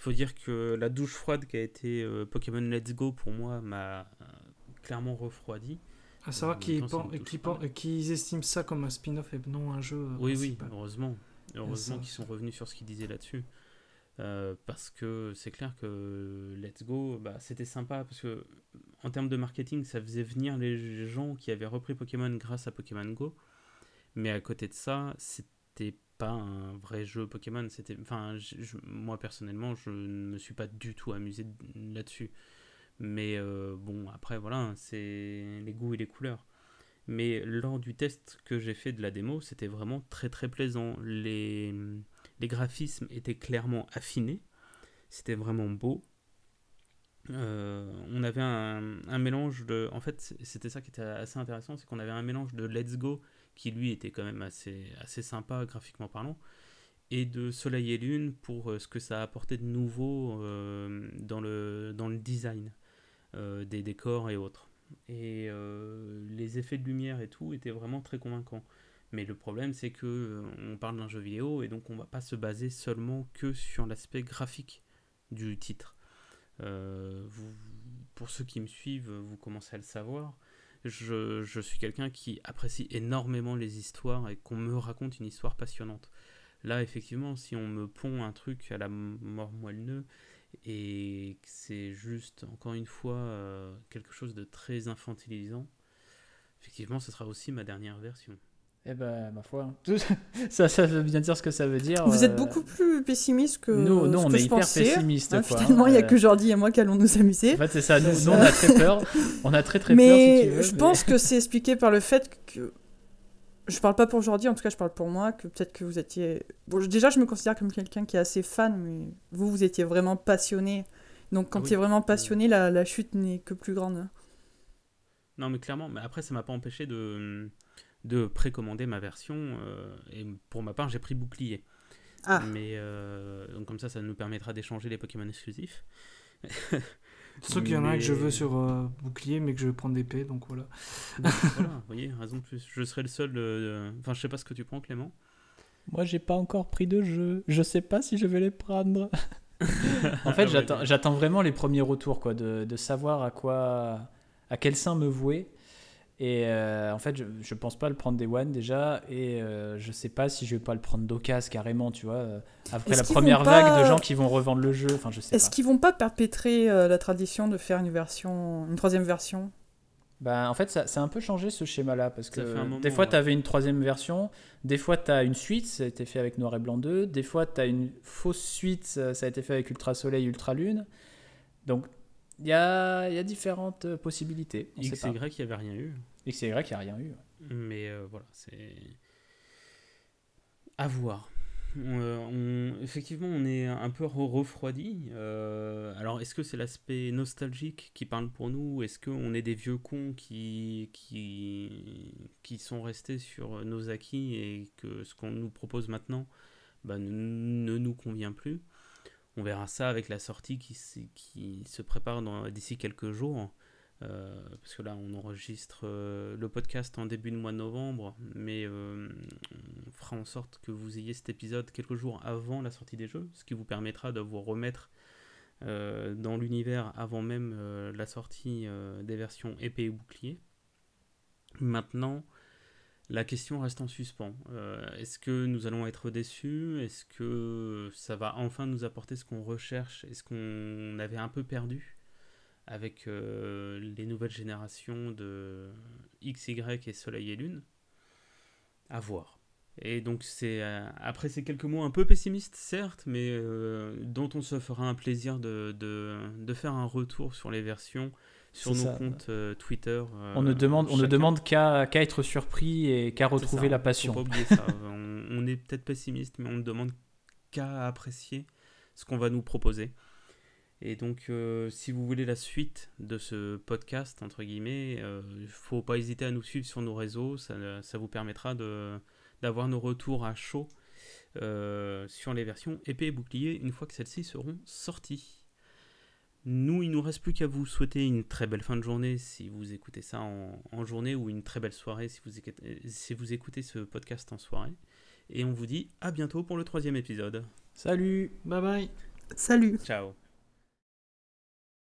Il faut dire que la douche froide qui a été euh, Pokémon Let's Go pour moi m'a euh, clairement refroidi. À savoir En qu'ils qu'ils estiment ça comme un spin-off et non un jeu. euh, Oui, oui, heureusement. Heureusement qu'ils sont revenus sur ce qu'ils disaient là-dessus. Euh, parce que c'est clair que Let's Go, bah, c'était sympa parce que en termes de marketing, ça faisait venir les gens qui avaient repris Pokémon grâce à Pokémon Go. Mais à côté de ça, c'était pas un vrai jeu Pokémon. C'était, enfin, moi personnellement, je ne me suis pas du tout amusé là-dessus. Mais euh, bon, après voilà, c'est les goûts et les couleurs. Mais lors du test que j'ai fait de la démo, c'était vraiment très très plaisant. Les, les graphismes étaient clairement affinés. C'était vraiment beau. Euh, on avait un mélange de. En fait, c'était ça qui était assez intéressant c'est qu'on avait un mélange de Let's Go, qui lui était quand même assez, assez sympa graphiquement parlant, et de Soleil et Lune pour euh, ce que ça a apporté de nouveau euh, dans, le, dans le design euh, des décors et autres. Et les effets de lumière et tout étaient vraiment très convaincants. Mais le problème, c'est que on parle d'un jeu vidéo et donc on va pas se baser seulement que sur l'aspect graphique du titre. Pour ceux qui me suivent, vous commencez à le savoir. Je, suis quelqu'un qui apprécie énormément les histoires et qu'on me raconte une histoire passionnante. Là, effectivement, si on me pond un truc à la mort moelle et que c'est juste, encore une fois, euh, quelque chose de très infantilisant, effectivement, ce sera aussi ma dernière version. Eh ben, ma foi. Tout- <laughs> ça, ça veut bien dire ce que ça veut dire. Vous êtes euh, beaucoup plus pessimiste que Nous, nous ce on que est je hyper pensais. pessimiste. Hein, quoi, finalement, il n'y a euh, que Jordi et moi qui allons nous amuser. En fait, c'est ça. Nous, C'est nous, on a très peur. <laughs> On a très très mais peur. Si tu veux, je mais- pense que c'est expliqué par le fait que. Je parle pas pour Jordi, en tout cas, je parle pour moi, que peut-être que vous étiez. Bon, je- déjà, je me considère comme quelqu'un qui est assez fan, mais vous, vous étiez vraiment passionné. Donc, quand Ah oui. tu es vraiment passionné, la, la chute n'est que plus grande. Non, mais clairement, mais après, ça m'a pas empêché de, de précommander ma version. euh, et pour ma part, j'ai pris bouclier. Ah. Mais euh, donc comme ça, ça nous permettra d'échanger les Pokémon exclusifs. Sauf qu'il y en a un que je veux sur euh, bouclier, mais que je vais prendre d'épée, donc voilà. Donc, <laughs> voilà, vous voyez, raison de plus. Je serai le seul. Enfin, je sais pas ce que tu prends, Clément. Moi, j'ai pas encore pris de jeu. Je sais pas si je vais les prendre. <laughs> en Ah fait, j'attends, bien. j'attends vraiment les premiers retours, quoi, de, de savoir à quoi, à quel sein me vouer. Et euh, en fait, je, je pense pas le prendre des One déjà, et euh, je sais pas si je vais pas le prendre d'occasion carrément, tu vois. euh, Après la première pas- vague de gens qui vont revendre le jeu, enfin je sais Est-ce qu'ils vont pas perpétrer euh, la tradition de faire une version, une troisième version? Bah, en fait, ça, ça a un peu changé ce schéma-là, parce Ça que moment, des fois ouais. tu avais une troisième version, des fois tu as une suite, ça a été fait avec Noir et Blanc 2, des fois tu as une fausse suite, ça, a été fait avec Ultra Soleil, Ultra Lune. Donc il y a, il y a différentes possibilités. On sait X et pas. Y, il n'y avait rien eu. Et Y, il n'y a rien eu. Mais euh, voilà, c'est. À voir. Euh, Effectivement, on est un peu re- refroidi. Euh, alors, est-ce que c'est l'aspect nostalgique qui parle pour nous Est-ce qu'on est des vieux cons qui, qui, qui sont restés sur nos acquis et que ce qu'on nous propose maintenant bah, ne, ne nous convient plus? On verra ça avec la sortie qui, qui se prépare d'ici quelques jours. Euh, parce que là, on enregistre euh, le podcast en début de mois de novembre, mais euh, on fera en sorte que vous ayez cet épisode quelques jours avant la sortie des jeux, ce qui vous permettra de vous remettre dans l'univers avant même la sortie des versions épée et bouclier. Maintenant, la question reste en suspens. Est-ce que nous allons être déçus? Est-ce que ça va enfin nous apporter ce qu'on recherche? Et ce qu'on avait un peu perdu? Avec euh, les nouvelles générations de XY et Soleil et Lune À voir. Et donc c'est euh, après ces quelques mots un peu pessimistes certes, mais euh, dont on se fera un plaisir de, de, de faire un retour sur les versions sur nos ça. comptes Twitter. on ne demande, on ne demande qu'à qu'à être surpris et qu'à retrouver ça, la faut passion. pas oublier ça. <laughs> on, on est peut-être pessimiste, mais on ne demande qu'à apprécier ce qu'on va nous proposer. Et donc, euh, si vous voulez la suite de ce podcast, entre guillemets, il ne faut pas hésiter à nous suivre sur nos réseaux. Ça, ça vous permettra de- d'avoir nos retours à chaud euh, sur les versions épée et bouclier une fois que celles-ci seront sorties. Nous, il nous reste plus qu'à vous souhaiter une très belle fin de journée si vous écoutez ça en, en journée ou une très belle soirée si vous, écoutez, si vous écoutez ce podcast en soirée. Et on vous dit à bientôt pour le troisième épisode. Salut Bye bye. Salut Ciao